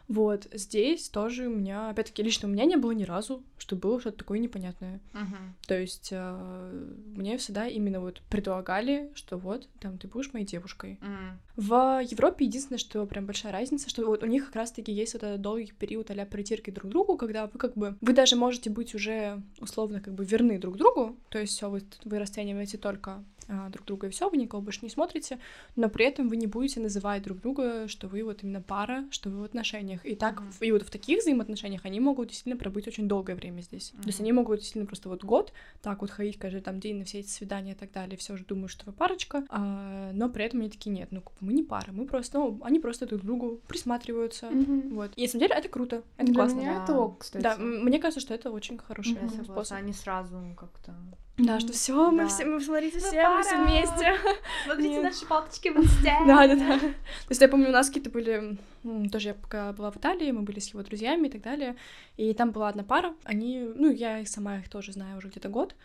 S3: Вот, здесь тоже у меня, опять-таки, лично у меня не было ни разу, что было что-то такое непонятное.
S1: Мгм.
S3: То есть э, мне всегда именно вот предлагали, что вот, там, ты будешь моей девушкой.
S1: М.
S3: В Европе единственное, что прям большая разница, что вот у них как раз-таки есть вот этот долгий период а притирки друг к другу, когда вы как бы, вы даже можете быть уже условно как бы верны друг другу, то есть все вы, вы расцениваете только а, друг друга и все, вы никого больше не смотрите, но при этом вы не будете называть друг друга, что вы вот именно пара, что вы в отношениях. И так,
S1: Мгм.
S3: и вот в таких взаимоотношениях они могут действительно пробыть очень долгое время здесь. То есть они могут действительно просто вот год так вот ходить каждый там день на все эти свидания и так далее, все же думают, что вы парочка, а, но при этом они такие, нет, ну мы не пара, мы просто, ну, они просто друг к другу присматриваются.
S2: Мгм.
S3: Вот. И на самом деле это круто, это
S2: Для
S3: классно.
S2: меня
S1: Да.
S2: это ок, кстати.
S3: Да, мне кажется, что это очень хороший
S1: согласна,
S3: способ.
S1: они сразу как-то...
S3: Да, что все, мы
S1: Да.
S3: все, мы смотрите, все, мы все вместе. (laughs)
S1: Смотрите
S3: Нет.
S1: наши палочки в инсте. (laughs)
S3: Да, да, да. То есть я помню, у нас какие-то были, тоже я пока была в Италии, мы были с его друзьями и так далее, и там была одна пара, они, ну, я их сама их тоже знаю уже где-то год,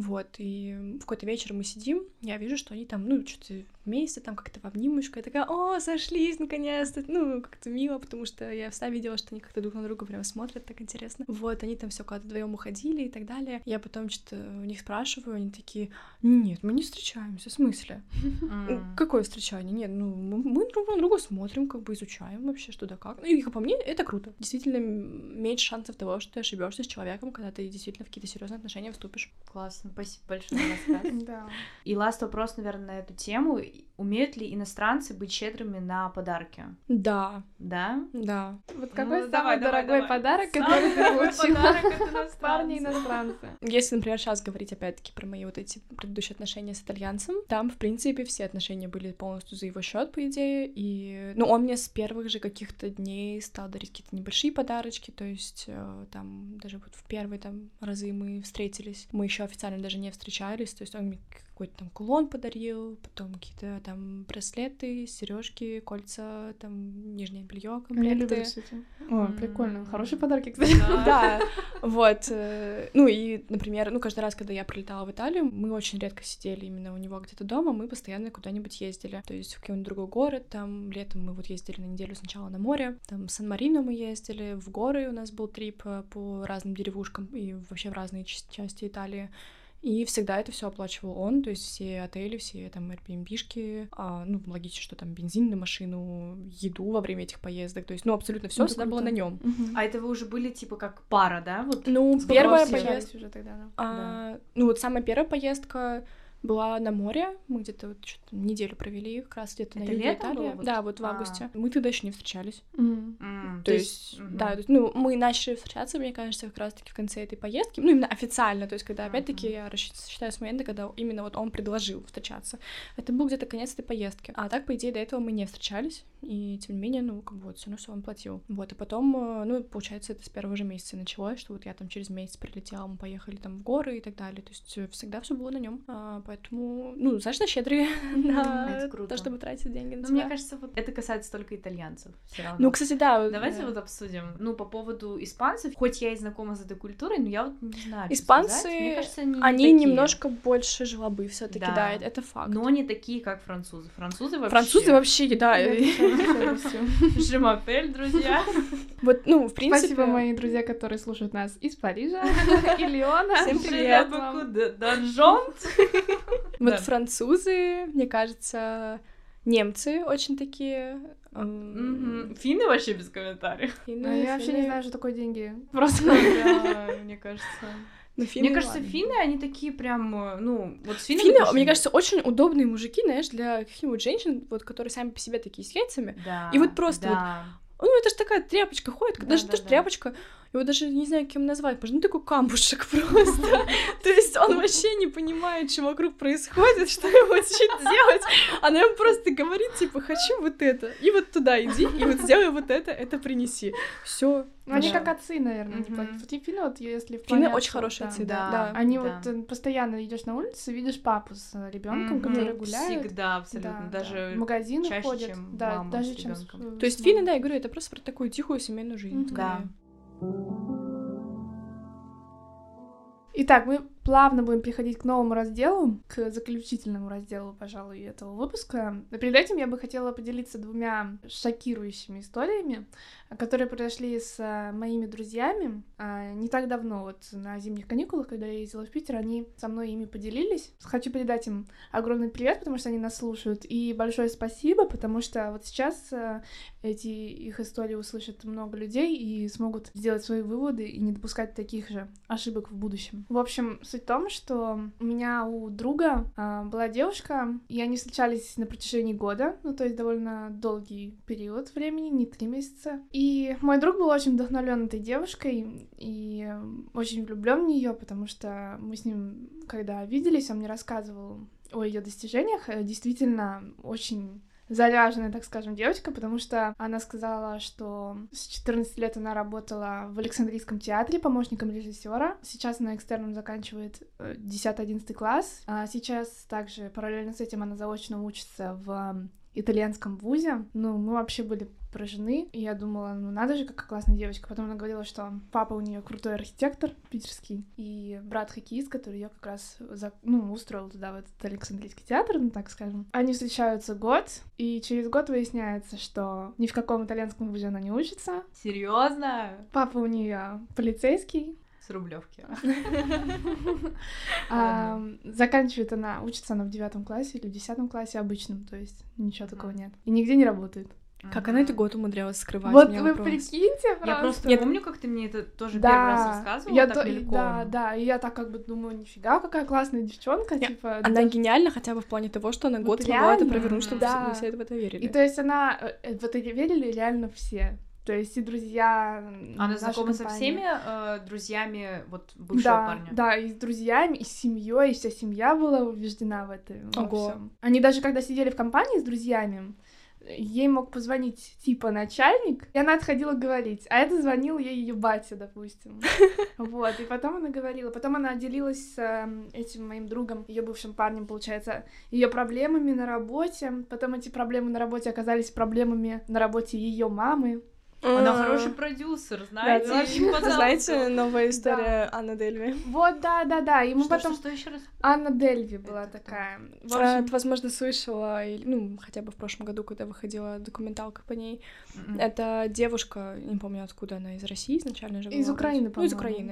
S3: вот, и в какой-то вечер мы сидим, я вижу, что они там, ну, что-то вместе, там как-то в обнимочку, я такая, о, сошлись, наконец-то, ну, как-то мило, потому что я всегда видела, что они как-то друг на друга прям смотрят, так интересно. Вот, они там все куда-то вдвоем уходили и так далее. Я потом что-то у них спрашиваю, они такие, нет, мы не встречаемся, в смысле?
S1: М.
S3: Какое встречание? Нет, ну мы, друг на друга смотрим, как бы изучаем вообще, что да как. Ну, и по мне это круто. Действительно, меньше шансов того, что ты ошибешься с человеком, когда ты действительно в какие-то серьезные отношения вступишь.
S1: Классно, спасибо большое за рассказ. (laughs)
S2: Да.
S1: И ласт вопрос, наверное, на эту тему. Умеют ли иностранцы быть щедрыми на подарки?
S3: Да,
S1: Да?
S3: да.
S2: Вот
S1: Ну,
S2: какой
S1: давай,
S2: самый
S1: давай,
S2: дорогой
S1: давай.
S2: подарок,
S1: Самый
S2: который ты получила? (laughs) Парни иностранцы.
S3: Если, например, сейчас говорить опять-таки про мои вот эти предыдущие отношения с итальянцем, там, в принципе, все отношения были полностью за его счет, по идее. И, ну, он мне с первых же каких-то дней стал дарить какие-то небольшие подарочки, то есть э, там даже вот в первые там разы мы встретились, мы еще официально даже не встречались, то есть он мне какой-то там кулон подарил, потом какие-то там браслеты, сережки, кольца, там нижнее белье,
S2: Я люблю,
S3: комплекты.
S2: О, прикольно. Хорошие подарки, кстати. (laughs)
S3: Да, вот. э, Ну и, например, ну каждый раз, когда я прилетала в Италию, мы очень редко сидели именно у него где-то дома, мы постоянно куда-нибудь ездили. То есть в какой-нибудь другой город, там летом мы вот ездили на неделю сначала на море, там в Сан-Марино мы ездили, в горы у нас был трип э, по разным деревушкам и вообще в разные ча- части Италии. И всегда это все оплачивал он, то есть все отели, все там Airbnb-шки, а, ну, логично, что там бензин на машину, еду во время этих поездок, то есть, ну, абсолютно все
S2: Ну,
S3: всегда было
S2: круто.
S3: на нем.
S2: Мгм.
S1: А это вы уже были типа как пара, да? Вот
S3: Ну, первая поездка...
S2: Уже тогда, да.
S3: А, ну вот самая первая поездка была на море. Мы где-то вот что-то неделю провели, как раз где-то на юге Италии.
S1: было вот?
S3: Да, вот в
S1: А.
S3: августе. Мы тогда еще не встречались.
S2: Мгм.
S1: М,
S3: То, есть,
S1: мгм.
S3: да, ну, мы начали встречаться, мне кажется, как раз-таки в конце этой поездки, ну, именно официально, то есть, когда, опять-таки,
S1: Мгм.
S3: я считаю с момента, когда именно вот он предложил встречаться. Это был где-то конец этой поездки. А так, по идее, до этого мы не встречались, и, тем не менее, ну, как бы вот, все равно все он платил. Вот, и потом, э, ну, получается, это с первого же месяца началось, что вот я там через месяц прилетела, мы поехали там в горы и так далее, то есть, всегда все было на нем. Поэтому, ну, достаточно щедрые (laughs) на то, чтобы тратить деньги на
S1: мне кажется, вот это касается только итальянцев. Все равно.
S3: Ну, кстати, да.
S1: Давайте
S3: э,
S1: вот обсудим. Ну, по поводу испанцев, хоть я и знакома с этой культурой, но я вот не знаю,
S3: Испанцы,
S1: кажется, они,
S3: Они немножко больше жлобы все таки
S1: Да.
S3: да, это- факт.
S1: Но не такие, как французы. Французы вообще...
S3: Французы вообще, да.
S1: Жемапель, (laughs) друзья. (laughs)
S3: Вот, ну, в принципе...
S2: Спасибо, мои друзья, которые слушают нас из Парижа и Леона.
S3: Всем привет
S2: вам. (laughs)
S3: Вот
S1: Да.
S3: французы, мне кажется, немцы очень такие...
S1: Мгм. Финны вообще без комментариев. (laughs)
S3: финны,
S2: А я вообще не знаю, что такое деньги. (laughs) Просто.
S1: Мне кажется.
S3: ну, финны,
S1: Мне кажется,
S3: ладно.
S1: финны, они такие прям, э, ну, вот с финнами
S3: Финны,
S1: точно
S3: мне кажется, очень удобные мужики, знаешь, для каких-нибудь женщин, вот, которые сами по себе такие с яйцами.
S1: Да,
S3: и вот просто вот
S1: да.
S3: Ну, это же такая тряпочка ходит,
S1: Да,
S3: даже
S1: да,
S3: тоже
S1: да.
S3: тряпочка. Его даже не знаю, кем назвать, потому что ну такой камбушек (laughs) просто. То есть он вообще не понимает, что вокруг происходит, что ему хочет делать. Она ему просто говорит, типа, хочу вот это, и вот туда иди, и вот сделай вот это, это принеси. Все.
S2: Ну, они как отцы, наверное, типа, финны, вот если в
S3: Финны очень хорошие отцы, да.
S2: Они вот э, постоянно идешь на улице, видишь папу с ребенком, который гуляет.
S1: Всегда, абсолютно. Даже
S2: в магазины ходят. Да, даже чем
S1: ребенком.
S3: То есть финны, да, я говорю, это просто про такую тихую семейную жизнь.
S1: Да.
S2: Итак, мы плавно будем переходить к новому разделу, к заключительному разделу, пожалуй, этого выпуска. Но перед этим я бы хотела поделиться двумя шокирующими историями, которые произошли с а, моими друзьями а, не так давно, вот на зимних каникулах, когда я ездила в Питер, они со мной ими поделились. Хочу передать им огромный привет, потому что они нас слушают, и большое спасибо, потому что вот сейчас а, эти их истории услышат много людей и смогут сделать свои выводы и не допускать таких же ошибок в будущем. В общем, суть в том, что у меня у друга а, была девушка, и они встречались на протяжении года, ну то есть довольно долгий период времени, не три месяца. И мой друг был очень вдохновлен этой девушкой и э, очень влюблен в нее, потому что мы с ним, когда виделись, он мне рассказывал о ее достижениях. Э, Действительно, очень заряженная, так скажем, девочка, потому что она сказала, что с 14 лет она работала в Александрийском театре помощником режиссера. Сейчас она экстерном заканчивает э, 10-11 класс. А сейчас также параллельно с этим она заочно учится в итальянском вузе. Ну, мы вообще были поражены. И я думала, ну надо же, какая классная девочка. Потом она говорила, что папа у нее крутой архитектор питерский, и брат хоккеист, который ее как раз за... ну, устроил туда, в этот Александрийский театр, ну так скажем. Они встречаются год, и через год выясняется, что ни в каком итальянском вузе она не учится.
S1: Серьезно?
S2: Папа у нее полицейский.
S1: С Рублевки. (laughs)
S2: А, заканчивает она, учится она в девятом классе или в десятом классе обычном, то есть ничего такого нет. И нигде не работает.
S3: Как она это год умудрялась скрывать?
S2: вот вы
S3: вопрос.
S2: прикиньте просто.
S1: Я просто
S3: Нет.
S1: помню, как ты мне это тоже
S2: да,
S1: первый раз рассказывала,
S2: я
S1: так
S2: то-
S1: мельком.
S2: Да, да, и я так как бы думаю, нифига, какая классная девчонка,
S3: Не,
S2: типа.
S3: Она
S2: даже-
S3: гениальна хотя бы в плане того, что она
S2: Вот
S3: год смогла это
S2: реально,
S3: провернуть, чтобы
S2: да.
S3: все- все это в это верили.
S2: И то есть она, э, в это верили реально все. То есть и друзья.
S1: Она знакома со
S2: компании.
S1: всеми э, друзьями вот бывшего
S2: да,
S1: парня.
S2: Да, и с друзьями, и с семьей, и вся семья была убеждена в этом. во
S3: Ого.
S2: всём. Они даже когда сидели в компании с друзьями, ей мог позвонить типа начальник, и она отходила говорить, а это звонил ей ее батя, допустим. (laughs) Вот, и потом она говорила, потом она делилась с эм, этим моим другом, ее бывшим парнем, получается, ее проблемами на работе, потом эти проблемы на работе оказались проблемами на работе ее мамы.
S1: Она
S3: М.
S1: хороший продюсер, знаете?
S2: да.
S3: Знаете, новая история Анны Дельви?
S2: Вот, да, да, да, и мы
S1: Что,
S2: потом...
S1: что, что еще раз?
S2: Анна Дельви была
S1: Это
S2: такая. В
S3: А,
S2: общем,
S3: Ты, возможно, слышала, ну, хотя бы в прошлом году, когда выходила документалка по ней.
S1: М-м.
S3: Это девушка, не помню, откуда она, из России изначально же
S2: из
S3: была
S2: Украины,
S3: вроде. Ну, из
S2: по-моему,
S3: Украины.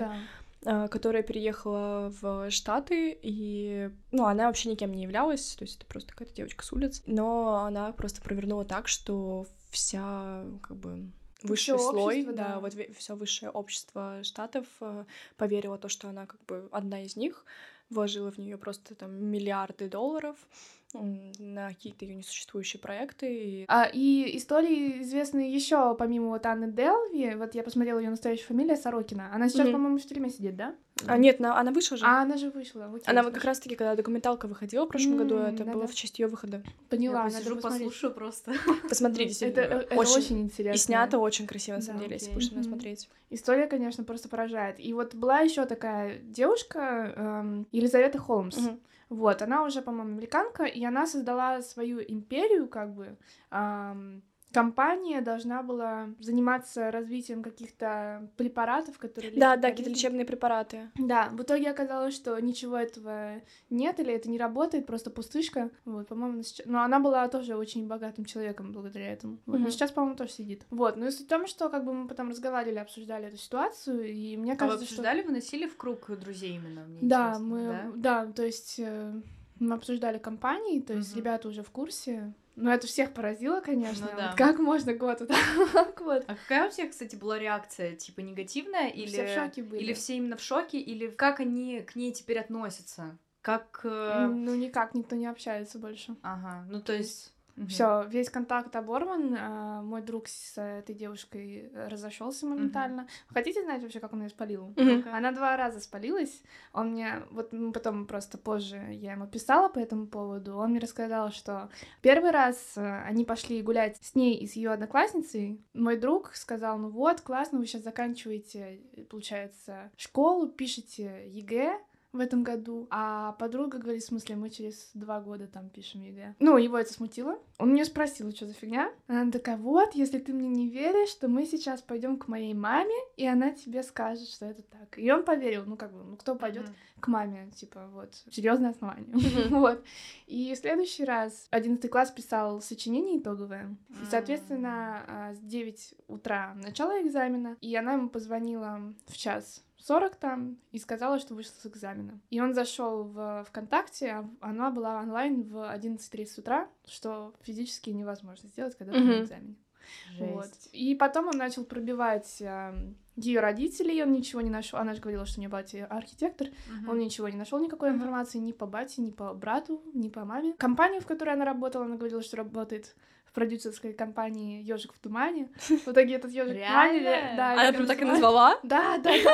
S2: да.
S3: а, которая переехала в Штаты, и, ну, она вообще никем не являлась, то есть это просто какая-то девочка с улиц, но она просто провернула так, что вся, как бы, высший
S2: Всё
S3: слой,
S2: общество,
S3: да,
S2: да.
S3: вот все высшее общество Штатов э, поверило то, что она как бы одна из них, вложила в нее просто там миллиарды долларов на какие-то ее несуществующие проекты, и
S2: А, и истории известны еще помимо вот Анны Делви. Вот я посмотрела ее настоящая фамилия Сорокина. Она сейчас,
S3: Мгм.
S2: по-моему, в тюрьме сидит, да?
S3: А, нет, на- она вышла же.
S2: А она же вышла. окей,
S3: она вот как раз-таки, когда документалка выходила в прошлом году,
S2: М,
S3: это
S2: да-да.
S3: было в честь ее выхода.
S2: поняла.
S1: Я
S2: надо
S1: послушаю просто. (laughs)
S3: Посмотрите,
S2: Это, э, это очень, интересно.
S3: И снято очень красиво, на
S2: Да,
S3: самом деле, если
S1: окей.
S3: будешь она
S2: Мгм.
S3: смотреть.
S2: История, конечно, просто поражает. И вот была еще такая девушка, эм, Елизавета Холмс.
S3: Мгм.
S2: Вот, она уже, по-моему, американка, и она создала свою империю, как бы. ам, компания должна была заниматься развитием каких-то препаратов, которые...
S3: Да, да, какие-то лечебные препараты.
S2: Да, в итоге оказалось, что ничего этого нет, или это не работает, просто пустышка. Вот, по-моему, она сейчас... Но она была тоже очень богатым человеком благодаря этому. Вот, но
S3: Мгм.
S2: сейчас, по-моему, тоже сидит. Вот, ну и суть в том, что как бы мы потом разговаривали, обсуждали эту ситуацию, и мне
S1: А вы
S2: кажется, что...
S1: обсуждали, выносили в круг друзей именно? Мне
S2: Да, мы,
S1: да?
S2: да, то есть э, мы обсуждали компании, то есть
S1: Мгм.
S2: ребята уже в курсе. Но это всех поразило, конечно.
S1: Ну да.
S2: Вот как можно год вот так вот?
S1: А какая у всех, кстати, была реакция? Типа негативная или...
S2: Все в шоке были.
S1: Или все именно в шоке, или как они к ней теперь относятся? Как... э,
S2: Ну, никак никто не общается больше.
S1: Ага, ну то есть... Мгм.
S2: Все, весь контакт оборван. а, мой друг с этой девушкой разошелся моментально. Хотите знать вообще, как он ее спалил?
S3: Мгм.
S2: Она два раза спалилась. Он мне, вот потом просто позже я ему писала по этому поводу. Он мне рассказал, что первый раз э, они пошли гулять с ней и с ее одноклассницей. Мой друг сказал, ну вот, классно, вы сейчас заканчиваете, получается, школу, пишете ЕГЭ в этом году. А подруга говорит, в смысле, мы через два года там пишем ЕГЭ. Ну, его это смутило. Он меня спросил, что за фигня. Она такая, вот, если ты мне не веришь, то мы сейчас пойдем к моей маме, и она тебе скажет, что это так. И он поверил, ну, как бы, ну, кто пойдет
S1: Мгм.
S2: к маме, типа, вот, серьезное основание. (laughs) Вот. И в следующий раз 11 класс писал сочинение итоговое. И, соответственно, а, с 9 утра начало экзамена, и она ему позвонила в час 40 там и сказала, что вышла с экзамена. И он зашел в ВКонтакте, а она была онлайн в 11.30 утра, что физически невозможно сделать, когда ты на
S3: Мгм.
S2: экзамене.
S1: Жесть.
S2: Вот. И потом он начал пробивать ее родителей, он ничего не нашел. Она же говорила, что у нее батя архитектор.
S1: Мгм.
S2: Он ничего не нашел никакой
S3: Мгм.
S2: информации ни по бате, ни по брату, ни по маме. Компанию, в которой она работала, она говорила, что работает продюсерской компании Ежик в тумане. В итоге этот ежик в тумане. Да,
S3: Она
S2: как
S3: прям так и назвала?
S2: Да, да, да.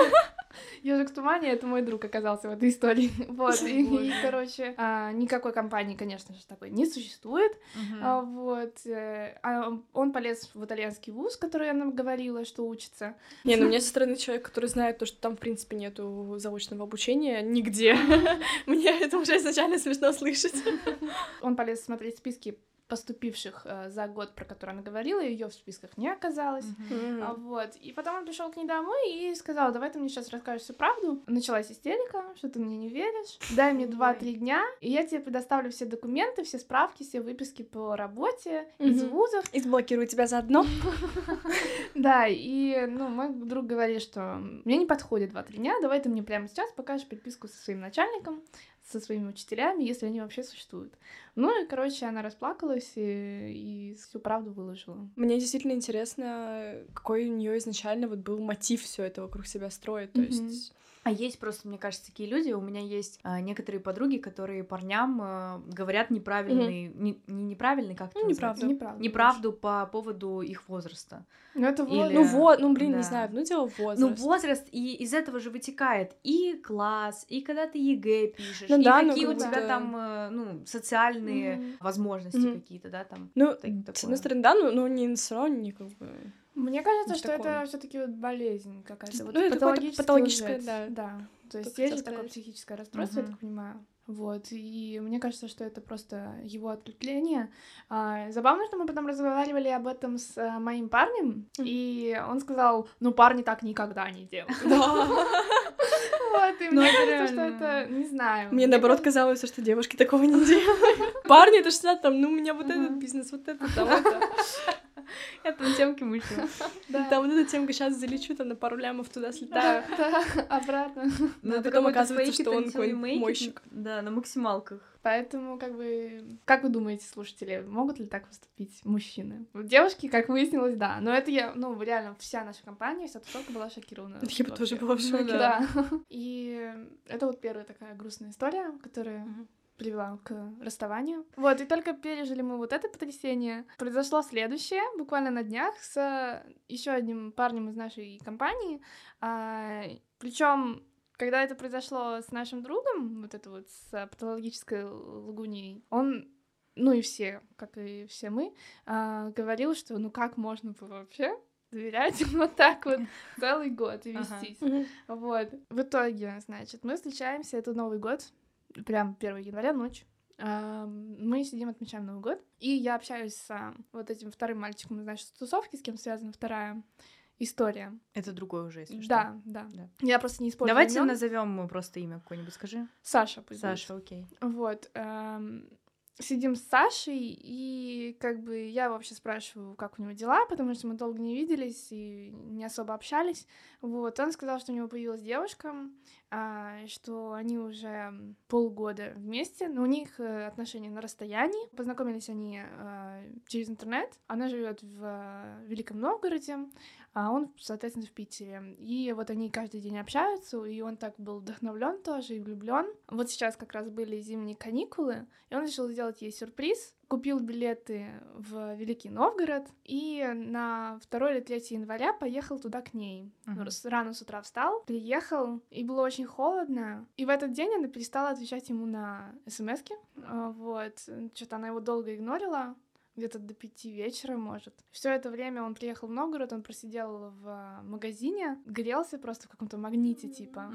S2: Ежик в тумане это мой друг оказался в этой истории. Вот. И, короче, а, никакой компании, конечно же, такой не существует. А, вот. э, а он полез в итальянский вуз, который она говорила, что учится.
S3: Не, ну мне со стороны человека, который знает то, что там, в принципе, нету заочного обучения нигде. (laughs) Мне это уже изначально смешно слышать.
S2: Он полез смотреть списки поступивших э, за год, про который она говорила, ее в списках не оказалось.
S1: Мгм.
S2: А, вот. И потом он пришел к ней домой и сказал, давай ты мне сейчас расскажешь всю правду. Началась истерика, что ты мне не веришь. Дай мне
S1: Ой.
S2: 2-3 дня, и я тебе предоставлю все документы, все справки, все выписки по работе из
S3: Мгм.
S2: вузов.
S3: И сблокирую тебя заодно. (laughs)
S2: Да, и, ну, мой друг говорит, что мне не подходит 2-3 дня, давай ты мне прямо сейчас покажешь переписку со своим начальником, со своими учителями, если они вообще существуют. Ну и, короче, она расплакалась и, и всю правду выложила.
S3: Мне действительно интересно, какой у нее изначально вот был мотив все это вокруг себя строить. То
S2: Мгм.
S3: есть
S1: А есть просто, мне кажется, такие люди. У меня есть а, некоторые подруги, которые парням а, говорят неправильный, не, не неправильный, как это
S3: Ну, неправду.
S2: Неправда.
S1: Неправду по поводу их возраста.
S2: Ну, это вот...
S1: Или-
S3: Ну вот, ну блин,
S1: да.
S3: не знаю, ну дело возраст.
S1: Ну, возраст, и из этого же вытекает и класс, и когда ты ЕГЭ пишешь,
S3: Ну
S1: и
S3: да, ну,
S1: какие
S3: как
S1: у тебя
S3: будто-
S1: там, э, ну, социальные
S2: Мгм.
S1: возможности
S3: Мгм.
S1: какие-то, да, там.
S3: Ну,
S1: так-
S3: с одной стороны, да, но, но не все равно не как бы...
S2: Мне кажется, что
S3: такое.
S2: это все-таки вот болезнь какая-то. Вот
S3: Ну,
S2: патологический
S3: патологическое,
S2: лжец.
S3: да.
S2: Да. То есть есть же такое психическое расстройство, я
S1: Мгм.
S2: так понимаю. Вот, и мне кажется, что это просто его отклонение. А, забавно, что мы потом разговаривали об этом с а, моим парнем, и он сказал, ну, парни так никогда не делают. Вот, и
S1: Ну,
S2: мне кажется, что это, не знаю.
S3: Мне наоборот казалось, что девушки такого не делают. (laughs) Парни, это что там, ну у меня вот этот бизнес, вот это, там это. (laughs)
S1: Там темки мышу. (laughs)
S2: Да.
S3: Там вот эта темка сейчас залечу, там на пару лямов туда слетаю. (laughs)
S2: Обратно.
S3: Ну, а
S1: это
S3: потом оказывается, что он какой-нибудь мойщик.
S1: Да, на максималках.
S2: Поэтому, как бы, как вы думаете, слушатели, могут ли так поступить мужчины? Девушки, как выяснилось, да. Но это я, ну, реально, вся наша компания, вся тусовка была шокирована.
S3: Я бы тоже была в
S1: Ну
S3: шоке.
S1: да.
S2: И это вот первая такая грустная история, которая. Привела к расставанию. Вот, и только пережили мы вот это потрясение. Произошло следующее, буквально на днях, с еще одним парнем из нашей компании. Причем, когда это произошло с нашим другом, вот это вот с патологической лгуней, он ну и все, как и все мы, а, говорил, что ну как можно было вообще доверять (laughs) вот так вот целый год и
S1: Ага.
S2: вестись.
S3: Мгм.
S2: Вот. В итоге, значит, мы встречаемся, это Новый год, прям 1 января ночь. Мы сидим, отмечаем Новый год. И я общаюсь с а, вот этим вторым мальчиком, знаешь, с тусовки, с кем связана вторая история.
S1: Это другое уже, если что.
S2: Да, да,
S1: Да.
S2: Я просто не использую
S1: Давайте
S2: имён.
S1: назовем просто имя какое-нибудь, скажи.
S2: Саша пусть будет.
S1: Саша, окей.
S2: Вот. эм, Сидим с Сашей, и как бы я вообще спрашиваю, как у него дела, потому что мы долго не виделись и не особо общались. Вот. Он сказал, что у него появилась девушка, а, что они уже полгода вместе, но у них э, отношения на расстоянии. Познакомились они э, через интернет. Она живет в э, Великом Новгороде, а он, соответственно, в Питере. И вот они каждый день общаются, и он так был вдохновлен тоже и влюблен. Вот сейчас как раз были зимние каникулы, и он решил сделать ей сюрприз. купил билеты в Великий Новгород и на 2 или 3 января поехал туда к ней. С- Рано с утра встал, приехал, и было очень холодно. И в этот день она перестала отвечать ему на смс Вот. Что-то она его долго игнорила. Где-то до пяти вечера, может. Все это время он приехал в Новгород, он просидел в а, магазине, грелся просто в каком-то магните, типа.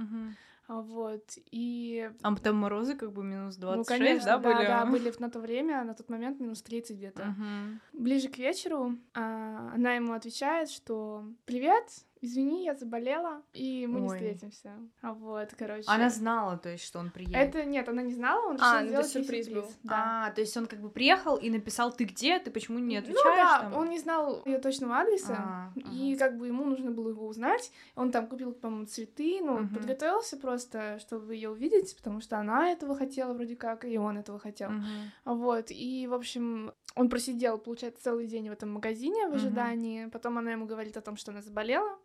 S2: А, Вот. И
S1: А там морозы как бы минус 26,
S2: ну, конечно,
S1: да,
S2: да,
S1: были?
S2: да, были на то время, на тот момент минус 30 где-то.
S1: Мгм.
S2: Ближе к вечеру а, она ему отвечает, что «Привет, извини, я заболела, и мы не
S1: Ой.
S2: встретимся». А вот, короче.
S1: Она знала, то есть, что он приедет?
S2: Это нет, она не знала, он решил
S3: А, ну,
S2: сделать ей
S3: сюрприз был.
S2: Да.
S1: А, то есть он как бы приехал и написал, ты где, ты почему не отвечаешь?
S2: ну да,
S1: там?
S2: он не знал ее точного адреса,
S1: А,
S2: и как бы ему нужно было его узнать. Он там купил, по-моему, цветы, ну,
S1: Мгм.
S2: подготовился просто, чтобы ее увидеть, потому что она этого хотела вроде как, и он этого хотел.
S1: Мгм.
S2: Вот, и, в общем, он просидел, получается, целый день в этом магазине в ожидании. Потом она ему говорит о том, что она заболела.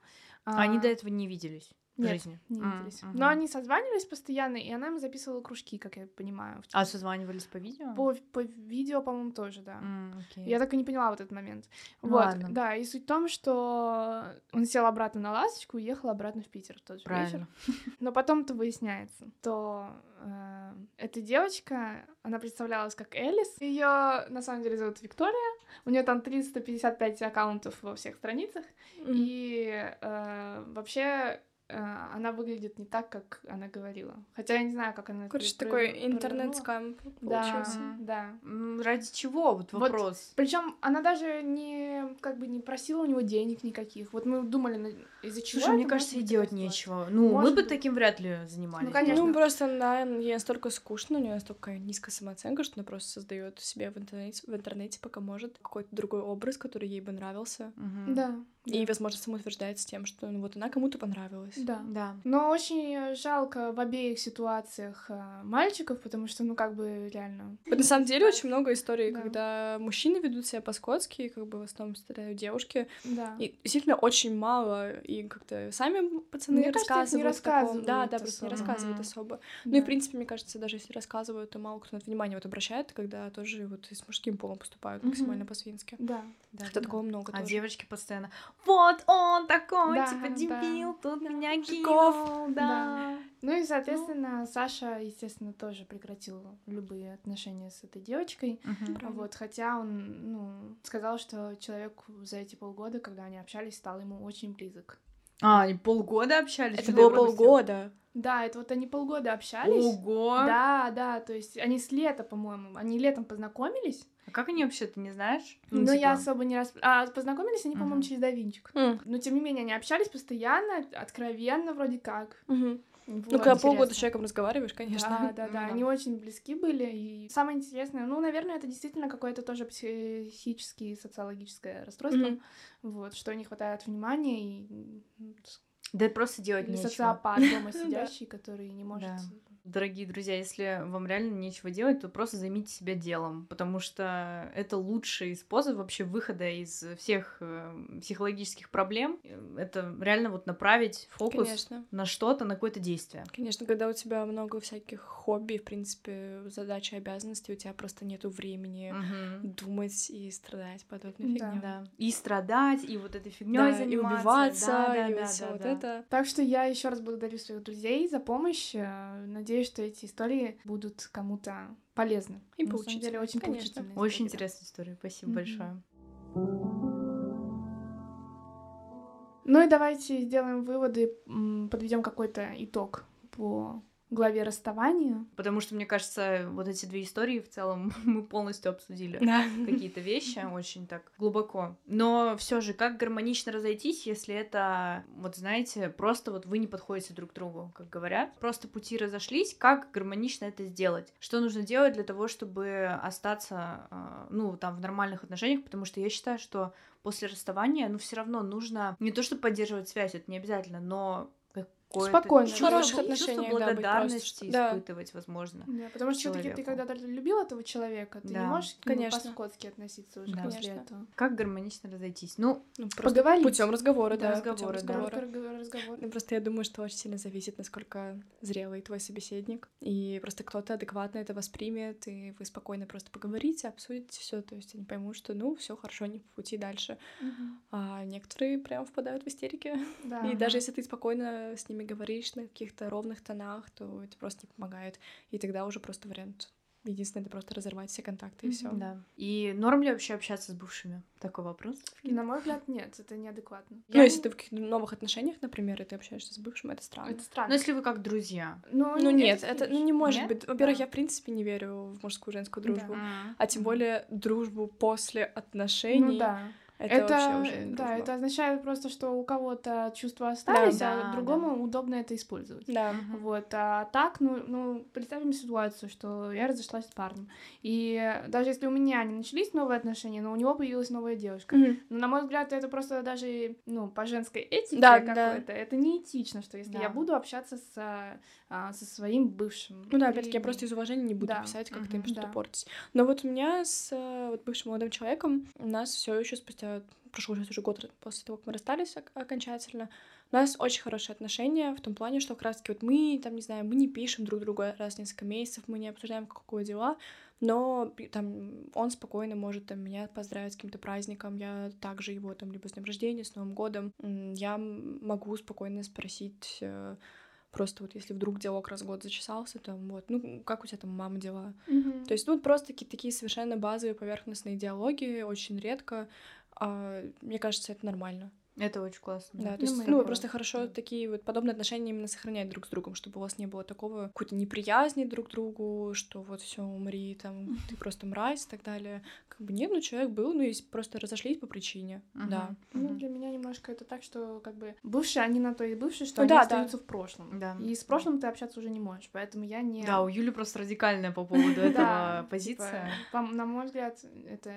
S1: А Они до этого не виделись
S2: нет,
S1: жизни?
S2: не виделись.
S1: мгм.
S2: Но они созванивались постоянно, и она ему записывала кружки, как я понимаю.
S1: А созванивались по видео?
S2: По, по видео, по-моему, тоже, да.
S1: М, окей.
S2: Я так и не поняла вот этот момент.
S1: Ну
S2: вот,
S1: ладно.
S2: да, и суть в том, что он сел обратно на ласточку и уехал обратно в Питер в тот же
S1: Правильно.
S2: вечер. (laughs) Но потом-то выясняется, то э, эта девочка, она представлялась как Элис. Ее на самом деле зовут Виктория. У нее там 355 аккаунтов во всех страницах. И э, вообще она выглядит не так, как она говорила. Хотя я не знаю, как она
S3: Короче, такой интернет-скам
S2: Да,
S3: получился.
S2: да.
S1: М, Ради чего? Вот
S2: Вот
S1: вопрос.
S2: Причем она даже не как бы не просила у него денег никаких. Вот мы думали, на- из-за чего.
S1: Слушай, мне кажется,
S2: быть
S1: делать нечего. Ну, мы
S2: Может
S1: бы
S2: быть.
S1: таким вряд ли занимались.
S2: Ну, конечно.
S3: Ну, просто она, ей настолько скучно, у нее настолько низкая самооценка, что она просто создает себе в интернете, в интернете, пока может, какой-то другой образ, который ей бы нравился.
S1: Мгм.
S2: Да.
S3: И,
S2: да.
S3: возможно, самоутверждается тем, что ну, вот она кому-то понравилась.
S2: Да.
S1: Да.
S2: Но очень жалко в обеих ситуациях а, мальчиков, потому что, ну, как бы реально.
S3: Вот на самом деле очень много историй,
S2: Да.
S3: когда мужчины ведут себя по-скотски, и как бы в основном страдают девушки.
S2: Да.
S3: И действительно очень мало, и как-то сами пацаны
S2: Мне кажется, это не
S3: рассказывают.
S2: рассказывают
S3: Да, да, просто не
S2: особо.
S3: рассказывают
S1: Мгм.
S3: особо. Ну и, в
S2: Да.
S3: принципе, мне кажется, даже если рассказывают, то мало кто на это внимание вот обращает, когда тоже вот и с мужским полом поступают
S2: Мгм.
S3: максимально по-свински.
S2: Да.
S1: Да,
S3: Хотя
S1: да.
S3: такого много
S1: А
S3: тоже.
S1: девочки постоянно, вот он такой,
S2: Да,
S1: типа
S2: да.
S1: дебил, тут меня кинул, да.
S2: Ну и, соответственно, Саша, естественно, тоже прекратил любые отношения с этой девочкой.
S3: Правда.
S2: Вот, хотя он, ну, сказал, что человек за эти полгода, когда они общались, стал ему очень близок.
S1: А, они полгода общались?
S3: Это было
S1: я
S3: полгода.
S2: Да, это вот они полгода общались.
S1: Ого!
S2: Да, да, то есть они с лета, по-моему, они летом познакомились,
S1: А как они вообще, ты не знаешь? Ну,
S2: я
S1: типа,
S2: особо не раз... А познакомились они, по-моему,
S1: Мгм.
S2: через Давинчик.
S3: М,
S2: Но, тем не менее, они общались постоянно, откровенно вроде как.
S3: мгу.
S2: Вот.
S3: Ну, когда полгода с человеком разговариваешь, конечно.
S2: Да, да, да, они очень близки были. И самое интересное, ну, наверное, это действительно какое-то тоже психическое, социологическое расстройство.
S3: Мгм.
S2: Вот, что не хватает внимания и
S1: Да просто делать
S2: или
S1: нечего.
S2: социопат дома (laughs) сидящий, который не может.
S1: Дорогие друзья, если вам реально нечего делать, то просто займите себя делом, потому что это лучший способ вообще выхода из всех э, психологических проблем. Э, Это реально вот направить фокус
S3: Конечно.
S1: на что-то, на какое-то действие.
S3: Конечно, когда у тебя много всяких хобби, в принципе, задачи, обязанностей, у тебя просто нету времени
S1: Мгм.
S3: думать и страдать подобной
S2: Да.
S3: фигней.
S1: Да. И страдать, и вот этой фигней
S3: Да, и
S1: заниматься.
S3: убиваться,
S1: Да, да,
S3: и
S1: да,
S3: вот
S1: да,
S3: вот
S1: да.
S3: это.
S2: Так что я еще раз благодарю своих друзей за помощь. Э, Надеюсь, что эти истории будут кому-то полезны.
S3: И
S2: На самом деле очень
S3: конечно.
S2: поучительные
S1: Очень интересная история. Спасибо
S2: Мгм.
S1: большое.
S2: Ну и давайте сделаем выводы, подведем какой-то итог по главе расставания.
S1: Потому что, мне кажется, вот эти две истории в целом (laughs) мы полностью обсудили.
S3: Да.
S1: какие-то вещи очень так глубоко. Но все же, как гармонично разойтись, если это, вот знаете, просто вот вы не подходите друг к другу, как говорят. Просто пути разошлись, как гармонично это сделать? Что нужно делать для того, чтобы остаться, а, ну, там, в нормальных отношениях? Потому что я считаю, что после расставания, ну, все равно нужно не то, чтобы поддерживать связь, это не обязательно, но какое-то
S2: Спокойно,
S1: чувство,
S2: в хороших
S1: чувство
S3: отношениях, да, быть
S1: благодарности.
S3: Да.
S1: испытывать, возможно.
S2: Да, потому что все-таки ты
S1: человеку.
S2: когда любил этого человека, ты
S1: Да,
S2: не можешь к нему
S3: конечно.
S2: по-скотски относиться уже
S1: Да.
S2: после
S3: Конечно.
S2: этого.
S1: Как гармонично разойтись? Ну,
S3: Ну, просто
S2: Поговорить.
S3: путем разговора, да.
S1: разговора,
S3: путём
S1: да.
S3: разговора.
S2: Разговор, разговор.
S3: Ну, Просто я думаю, что очень сильно зависит, насколько зрелый твой собеседник. И просто кто-то адекватно это воспримет, и вы спокойно просто поговорите, обсудите все. То есть они поймут, что ну все хорошо, не по пути дальше.
S2: Мгм.
S3: А некоторые прям впадают в истерики.
S2: Да.
S3: И даже если ты спокойно с ними говоришь на каких-то ровных тонах, то это просто не помогает. И тогда уже просто вариант. Единственное, это просто разорвать все контакты и все.
S1: Да. И норм ли вообще общаться с бывшими? Такой вопрос.
S2: На мой взгляд, нет, это неадекватно.
S3: Ну,
S2: Я
S3: если ты в каких-то новых отношениях, например, и ты общаешься с бывшим, это странно.
S2: Это странно.
S1: Ну, если вы как друзья.
S2: Ну,
S3: Ну
S2: не-
S3: нет, это ну, не может
S1: Нет?
S3: быть. Во-первых,
S2: Да.
S3: я в принципе не верю в мужскую женскую
S2: Да.
S3: дружбу.
S1: М.
S3: А тем более дружбу после отношений.
S2: Ну да.
S3: Это,
S2: Это,
S3: вообще уже
S2: да, это означает просто, что у кого-то чувства остались,
S1: Да,
S2: а другому удобно это использовать.
S3: Да.
S2: Вот, а так, ну, ну, представим ситуацию, что я разошлась с парнем, и даже если у меня не начались новые отношения, но у него появилась новая девушка,
S3: Мгм.
S2: ну, на мой взгляд, это просто даже, ну, по женской этике
S3: Да, да.
S2: какой-то, это неэтично, что если
S1: Да.
S2: я буду общаться с, а, а, со своим бывшим.
S3: Ну да, опять-таки, я просто из уважения не буду
S2: Да.
S3: писать, как
S1: Мгм.
S3: ты им что-то
S2: Да.
S3: портить. Но вот у меня с э, вот, бывшим молодым человеком, у нас все еще спустя, прошел сейчас уже год после того, как мы расстались ок- окончательно, у нас очень хорошие отношения в том плане, что как раз-таки вот мы, там, не знаю, мы не пишем друг другу раз в несколько месяцев, мы не обсуждаем, как у кого дела, но там он спокойно может там, меня поздравить с каким-то праздником, я также его там либо с днем рождения, с Новым годом, я могу спокойно спросить э, Просто вот если вдруг диалог раз в год зачесался, там вот, ну, как у тебя там мама дела?
S2: Мгм.
S3: То есть, ну, просто такие, такие совершенно базовые поверхностные диалоги, очень редко. А, мне кажется, это нормально.
S1: Это очень классно.
S3: Да,
S1: да.
S3: то есть,
S2: мы
S3: ну,
S2: такое,
S3: просто хорошо
S2: да.
S3: такие вот подобные отношения именно сохранять друг с другом, чтобы у вас не было такого какой-то неприязни друг к другу, что вот все умри, там, ты просто мразь и так далее. Как бы нет, ну, человек был, ну, и просто разошлись по причине,
S1: Мгм.
S3: да.
S2: Ну, для меня немножко это так, что как бы бывшие, они на то и бывшие, что
S3: Ну
S2: они
S3: да, да.
S2: остаются в прошлом.
S1: Да.
S2: И с прошлым ты общаться уже не можешь, поэтому я не...
S1: Да, у Юли просто радикальная по поводу (laughs) этого
S2: Да,
S1: позиция.
S2: типа, на мой взгляд, это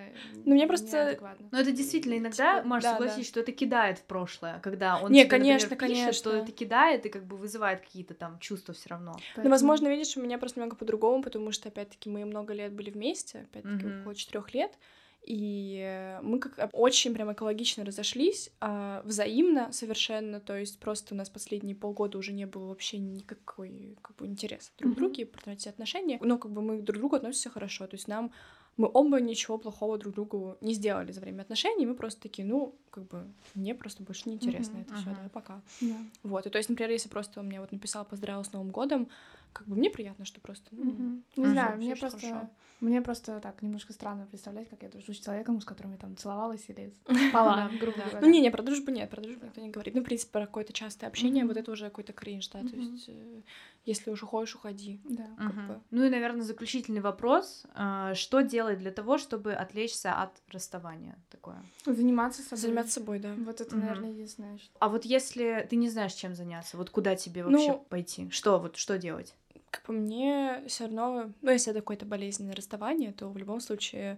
S3: Ну, мне просто-.
S1: Но это действительно иногда,
S3: Типа,
S1: Маш,
S3: да,
S1: согласись, что это кидает в прошлое, когда он
S3: Не,
S1: тебе, например,
S3: конечно,
S1: пишет,
S3: конечно.
S1: что это кидает и как бы вызывает какие-то там чувства все равно.
S3: Ну,
S2: Поэтому-
S3: возможно, видишь, у меня просто немного по-другому, потому что, опять-таки, мы много лет были вместе, опять-таки,
S1: Мгм.
S3: около четырех лет. И мы как очень прям экологично разошлись, а, взаимно совершенно, то есть просто у нас последние полгода уже не было вообще никакой как бы интереса друг к
S2: Мгм.
S3: другу, против отношения, но как бы мы друг к другу относимся хорошо, то есть нам мы оба ничего плохого друг другу не сделали за время отношений, мы просто такие, ну, как бы, мне просто больше не интересно
S2: Мгм,
S3: это все,
S1: ага.
S3: да, пока.
S2: Да.
S3: Вот, и то есть, например, если просто он мне вот написал, поздравил с Новым годом, как бы мне приятно, что просто, ну,
S2: Мгм. Не
S1: Мгм.
S2: знаю, мне просто...
S3: хорошо.
S2: Мне просто так немножко странно представлять, как я дружу с человеком, с которым я там целовалась или (laughs) спала, грубо говоря.
S3: Ну, не, не, про дружбу нет, про дружбу никто не говорит. Ну, в принципе, про какое-то частое общение, вот это уже какой-то кринж, да, то есть, э, если уж уходишь, уходи.
S2: Да.
S3: как
S1: Мгм.
S3: бы.
S1: Ну и, наверное, заключительный вопрос. а, Что делать для того, чтобы отвлечься от расставания? Такое.
S2: Заниматься собой.
S3: Заниматься собой, да.
S2: Вот это,
S1: Мгм.
S2: наверное, единственное. что-
S1: А вот если ты не знаешь, чем заняться, вот куда тебе вообще
S3: Ну-
S1: пойти? Что вот, что делать?
S3: Как по мне, все равно, ну, если это какое-то болезненное расставание, то в любом случае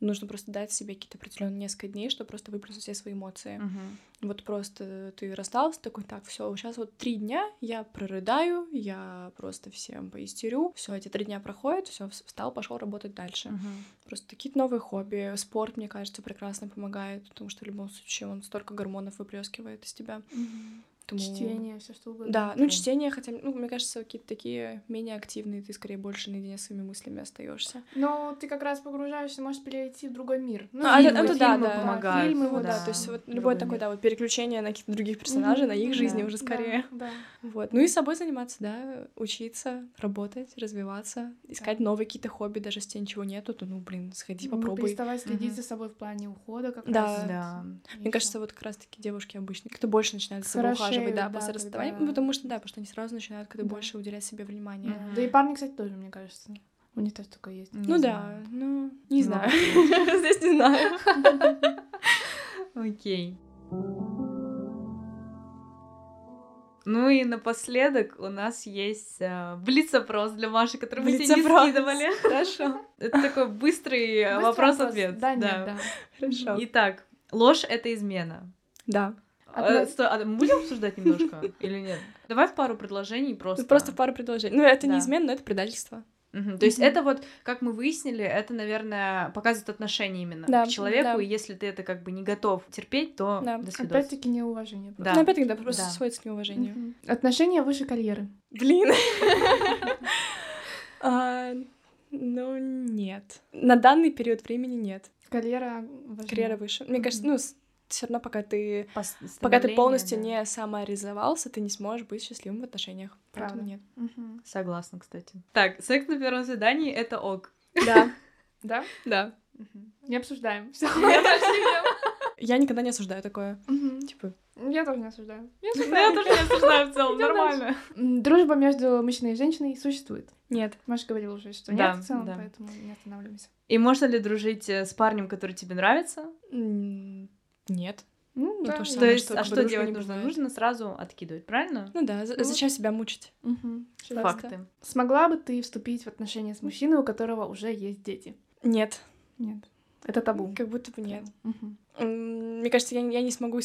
S3: нужно просто дать себе какие-то определенные несколько дней, чтобы просто выплеснуть все свои эмоции.
S1: Мгм.
S3: Вот просто ты расстался, такой, так, все, сейчас вот три дня я прорыдаю, я просто всем поистерю, все, эти три дня проходят, все, встал, пошел работать дальше.
S1: Мгм.
S3: Просто какие-то новые хобби. Спорт, мне кажется, прекрасно помогает, потому что в любом случае он столько гормонов выплескивает из тебя. Поэтому-
S2: Чтение, все что угодно.
S3: Да, ну чтение, хотя, ну, мне кажется, какие-то такие менее активные, ты скорее больше наедине с своими мыслями остаешься.
S2: Но ты как раз погружаешься, можешь перейти в другой мир. Ну,
S3: а,
S1: фильмы-
S3: это- это да,
S1: фильмы
S3: да.
S1: помогают.
S2: Фильмы,
S3: вот, да,
S1: да,
S3: то есть вот
S1: другой
S3: любое такое,
S1: мир.
S3: да, вот переключение на каких-то других персонажей, на их жизни
S1: да,
S3: уже
S2: Да,
S3: скорее.
S2: Да.
S3: Вот. Ну и собой заниматься, да, учиться, работать, развиваться, искать новые какие-то хобби, даже если ничего нету, то, ну, блин, сходи, попробуй.
S2: переставай следить
S1: Мгм.
S2: за собой в плане ухода как
S3: Да.
S2: раз.
S1: Да.
S3: Мне кажется, вот как раз-таки девушки обычно как-то больше начинают за собой ухаживать, да,
S2: да,
S3: после
S2: когда-
S3: расставания, ну, потому что, да, потому что они сразу начинают когда
S2: Да.
S3: больше уделять себе внимание.
S2: Да.
S1: Мгм.
S2: Да и парни, кстати, тоже, мне кажется. У них тоже такое есть.
S1: Не
S3: Ну да,
S1: знаю.
S3: ну, не
S1: Ну,
S3: знаю. (laughs) Здесь не знаю.
S1: Окей. Ну и напоследок у нас есть э, блиц-опрос для Маши, который мы тебе не скидывали. (laughs)
S3: Хорошо.
S1: Это такой быстрый э, вопрос-ответ.
S2: Да, да.
S3: Хорошо.
S1: Итак, ложь — это измена.
S3: Да.
S1: А, стой, а мы будем обсуждать немножко или нет? Давай в пару предложений просто.
S3: Ну, Просто пару предложений. Ну, это
S1: Да.
S3: неизменно, но это предательство.
S1: Мгм. То есть это вот, как мы выяснили, это, наверное, показывает отношение именно
S3: Да,
S1: к человеку,
S3: да.
S1: и если ты это как бы не готов терпеть, то
S3: Да.
S1: до свидания.
S2: Опять-таки неуважение.
S1: Да.
S3: Ну, опять-таки, да, просто
S1: Да.
S3: сводится к неуважению.
S2: Мгм. Отношения выше карьеры.
S3: Блин. (laughs) А, Ну, нет. На данный период времени нет.
S2: Карьера важнее.
S3: Карьера выше. Мне кажется, ну, все равно, пока ты пока ты полностью
S1: да.
S3: не самореализовался, ты не сможешь быть счастливым в отношениях.
S2: Правда.
S3: Поэтому нет.
S2: Мгм.
S1: Согласна, кстати. Так, секс на первом свидании — это ок.
S3: Да, (laughs)
S2: Да?
S3: да.
S2: Не обсуждаем. (laughs) Всё.
S3: Я никогда не осуждаю такое. Типа,
S2: Я тоже не осуждаю.
S1: Я тоже не осуждаю в целом, (laughs)
S2: Идём
S1: нормально.
S2: Дружба между мужчиной и женщиной существует.
S3: нет.
S2: Маша говорила уже, что
S1: Да,
S2: нет в целом,
S1: да.
S2: поэтому не останавливаемся.
S1: И можно ли дружить э, с парнем, который тебе нравится?
S3: Нет.
S2: Ну,
S3: Ну,
S2: да.
S3: то же
S1: То
S3: самое,
S1: есть,
S3: что
S1: а что делать нужно?
S3: бывает.
S1: Нужно сразу откидывать, правильно?
S3: Ну да,
S2: Ну.
S3: зачем себя мучить? Пожалуйста.
S1: Факты.
S2: Смогла бы ты вступить в отношения с мужчиной, у которого уже есть дети?
S3: Нет.
S2: Нет. Это табу.
S3: Как будто бы нет. М, Мне кажется, я, я не смогу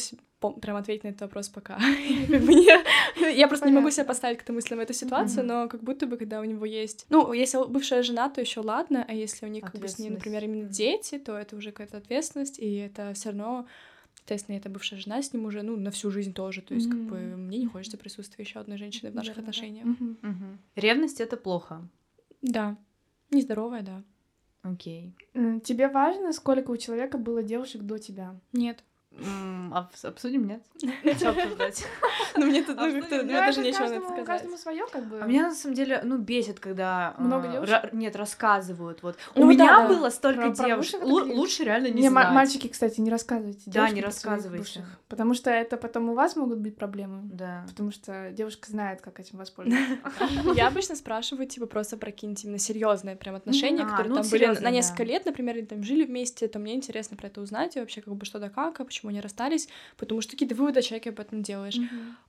S3: прям ответить на этот вопрос пока. (laughs) Как бы не- Я просто не могу себя поставить к мыслям в эту ситуацию, но как будто бы, когда у него есть... Ну, если бывшая жена, то еще ладно, а если у них как бы с ней, например, именно дети, то это уже какая-то ответственность, и это все равно Естественно, это бывшая жена с ним уже, ну, на всю жизнь тоже. То есть, как бы, мне не хочется присутствия еще одной женщины в наших
S2: да.
S3: отношениях.
S2: Мгм.
S1: Мгм. Ревность — это плохо.
S3: Да. Нездоровая, да.
S1: Окей.
S2: Тебе важно, сколько у человека было девушек до тебя?
S3: Нет.
S1: Обс- Обсудим, нет? (laughs) Что обсуждать? (laughs)
S3: Ну, мне тут, ну, даже нечего на это сказать.
S2: каждому свое, как бы.
S1: А меня на самом деле, ну, бесит, когда...
S2: Много
S1: а,
S2: девушек?
S1: ра- Нет, рассказывают. Вот.
S3: Ну
S1: У меня было столько девушек. Лучше реально не знать.
S2: мальчики, кстати, не рассказывайте.
S1: Да, не рассказывайте.
S2: потому что это потом у вас могут быть проблемы.
S1: Да.
S2: Потому что девушка знает, как этим воспользоваться. (laughs)
S3: Я обычно спрашиваю, типа, просто про какие-нибудь именно серьезные прям отношения,
S1: А,
S3: которые
S1: ну,
S3: там были на несколько лет, например, или там жили вместе, то мне интересно про это узнать и вообще как бы что да как, а почему они расстались, потому что какие-то выводы о человеке об этом делаешь.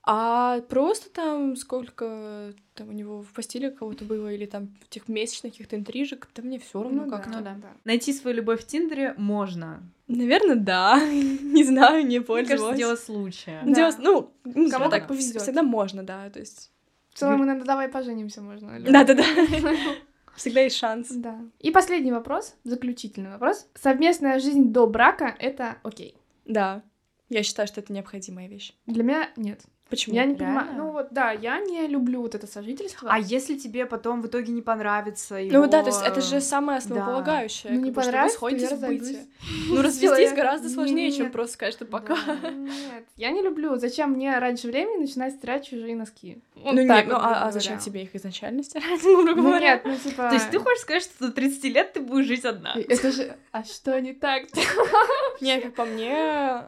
S3: А просто там сколько там у него в постели кого-то было, или там этих месячных каких-то интрижек, да мне все равно
S2: Ну
S3: как-то.
S2: да,
S1: да.
S2: да.
S1: Найти свою любовь в Тиндере можно.
S3: Наверное, да. (laughs) Не знаю, не
S1: Мне кажется,
S3: пользовалась.
S1: дело случая.
S2: Да.
S3: Дело- ну, ну,
S2: Кому
S3: так,
S2: как повезёт.
S3: всегда можно, да, то есть.
S2: В целом, иногда давай поженимся можно.
S3: Да-да-да. (laughs) Всегда есть шанс.
S2: Да. И последний вопрос, заключительный вопрос. Совместная жизнь до брака — это окей.
S3: Да. Я считаю, что это необходимая вещь.
S2: Для меня нет.
S3: Почему?
S2: Я не
S1: Реально?
S2: понимаю. Ну вот, да, я не люблю вот это сожительство.
S1: А если тебе потом в итоге не понравится
S3: Ну
S1: его,
S3: да, то есть это же самое
S1: да.
S3: основополагающее.
S2: Ну,
S3: как
S2: не
S3: бы, что вы
S2: понравится, то я. (laughs)
S3: Ну, развестись гораздо сложнее, чем просто сказать, что пока.
S1: Да.
S2: Нет, я не люблю. Зачем мне раньше времени начинать стирать чужие носки? Вот
S3: Ну,
S2: так
S3: нет, ну а, а зачем тебе их изначально стирать, (laughs)
S2: Ну нет, ну типа...
S1: То есть ты хочешь сказать, что до 30 лет ты будешь жить одна?
S2: Это же... А что не так? (laughs)
S3: Не, как по мне,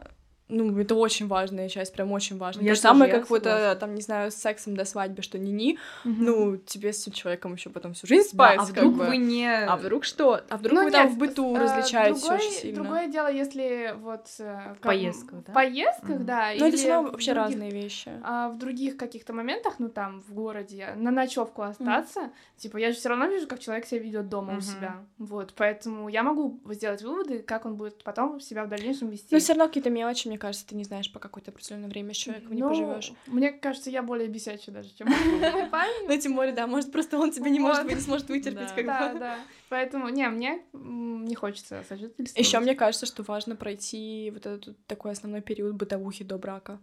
S3: ну, это очень важная часть, прям очень важная.
S1: Я
S3: То же самое, как
S1: согласна.
S3: там, не знаю, с сексом до свадьбы, что ни-ни,
S2: Мгм.
S3: ну, тебе с этим человеком еще потом всю жизнь
S1: Да,
S3: спать,
S1: а
S3: как
S1: вдруг
S3: бы.
S1: вы не...
S3: А вдруг что? А вдруг
S2: Ну,
S3: вы там
S2: нет,
S3: в быту
S2: э,
S3: различаетесь
S2: другой-
S3: очень сильно?
S2: Другое дело, если вот... э, как-
S1: поездках, да?
S2: В поездках,
S1: Мгм.
S2: да.
S3: Ну, это все равно
S2: в
S3: вообще
S2: других-
S3: разные вещи.
S2: А в других каких-то моментах, ну там, в городе, на ночевку остаться, типа, я же все равно вижу, как человек себя ведет дома
S1: Мгм.
S2: у себя. Вот, поэтому я могу сделать выводы, как он будет потом себя в дальнейшем вести.
S3: Но все равно какие-то мелочи, мне кажется, ты не знаешь по какое-то определенное время с человеком не
S2: Ну,
S3: поживешь.
S2: Мне кажется, я более бесячая даже, чем (laughs) парень.
S3: Ну, тем более, да, может, просто он тебя не может, не сможет вытерпеть,
S1: Да.
S3: как
S2: Да,
S3: бы.
S2: да. Поэтому, не, мне не хочется сожительствовать.
S3: Еще мне кажется, что важно пройти вот этот такой основной период бытовухи до брака.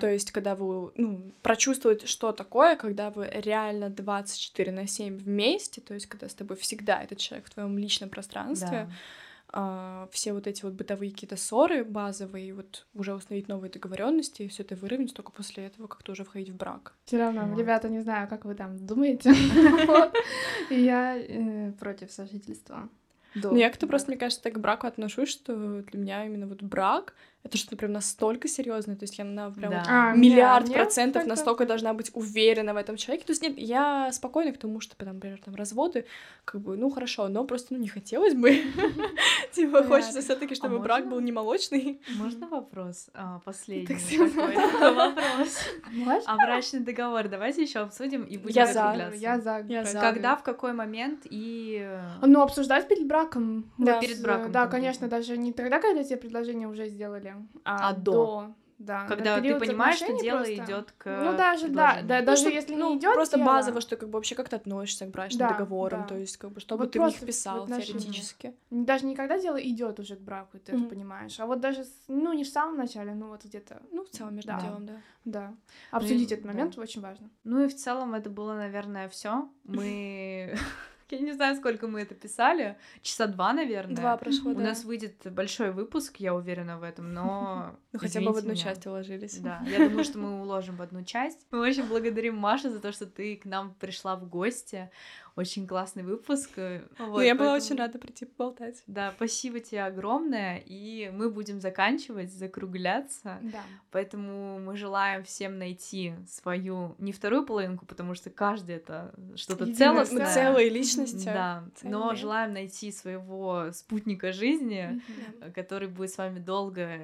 S3: То есть, когда вы, ну, прочувствовать, что такое, когда вы реально 24 на 7 вместе, то есть, когда с тобой всегда этот человек в твоем личном пространстве, А, все вот эти вот бытовые какие-то ссоры базовые, вот уже установить новые договоренности, и все это выровнять, только после этого как-то уже входить в брак.
S2: Все равно,
S1: Вот.
S2: ребята, не знаю, как вы там думаете. (laughs) Я э, против сожительства.
S3: Ну, я как-то просто, мне кажется, так к браку отношусь, что для меня именно вот брак это что-то прям настолько серьезное, то есть я на прям
S1: Да.
S3: вот
S2: А,
S3: миллиард
S2: мне-
S3: процентов
S2: мне
S3: настолько должна быть уверена в этом человеке. То есть нет, я спокойна к тому, что, там, например, там разводы, как бы, ну хорошо, но просто ну не хотелось бы. (laughs) Типа хочется все таки чтобы брак был не молочный.
S1: Можно вопрос а, последний? (laughs) Вопрос. А брачный договор давайте еще обсудим и будем закругляться.
S2: Я за.
S3: Я за.
S1: Когда, в какой момент и... э,
S2: Ну, обсуждать перед браком.
S3: Да,
S2: Вот,
S1: перед браком
S2: Да, конечно, даже не тогда, когда тебе предложение уже сделали, а,
S1: А до.
S2: до. да.
S1: Когда ты понимаешь, что дело
S2: просто.
S1: идет к
S2: Ну даже, да, да,
S3: Ну,
S2: даже
S3: что-
S2: если
S3: ну,
S2: не идет
S3: Просто базово, что как бы вообще как ты относишься к брачным
S2: Да,
S3: договорам,
S2: да.
S3: то есть как бы чтобы
S2: Вот
S3: ты в них писал теоретически.
S2: Даже не когда дело идет уже к браку, и ты
S3: Мгм.
S2: это понимаешь. А вот даже, ну, не в самом начале, ну вот где-то,
S3: Ну, в целом, между
S2: Да.
S3: делом, да.
S2: да. Обсудить
S1: и-
S2: этот момент очень важно.
S1: Ну и в целом это было, наверное, все. Мы... (laughs) Я не знаю, сколько мы это писали. Часа два, наверное.
S3: Два прошло,
S1: У
S3: да.
S1: нас выйдет большой выпуск, я уверена в этом, но... (laughs)
S3: Ну, хотя бы в одну
S1: меня.
S3: часть уложились.
S1: Да, я думаю, что мы уложим в одну часть. (laughs) Мы очень благодарим Машу за то, что ты к нам пришла в гости. Очень классный выпуск. э,
S3: Ну,
S1: вот,
S3: я была
S1: поэтому-
S3: очень рада прийти поболтать.
S1: Да, спасибо тебе огромное, и мы будем заканчивать, закругляться.
S2: Да.
S1: Поэтому мы желаем всем найти свою, не вторую половинку, потому что каждый это что-то
S2: Единое
S3: Мы
S1: целостное.
S3: целые личности.
S1: Да, но
S3: цельные.
S1: желаем найти своего спутника жизни, который будет с вами долго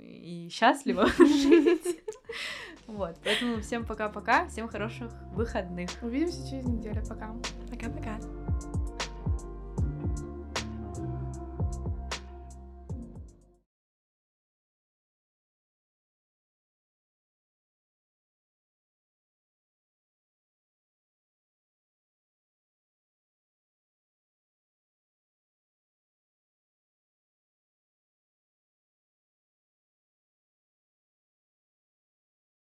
S1: и счастливо (laughs) жить. (laughs) Вот, поэтому всем пока-пока, всем хороших выходных.
S2: Увидимся через неделю. Пока.
S3: Пока-пока.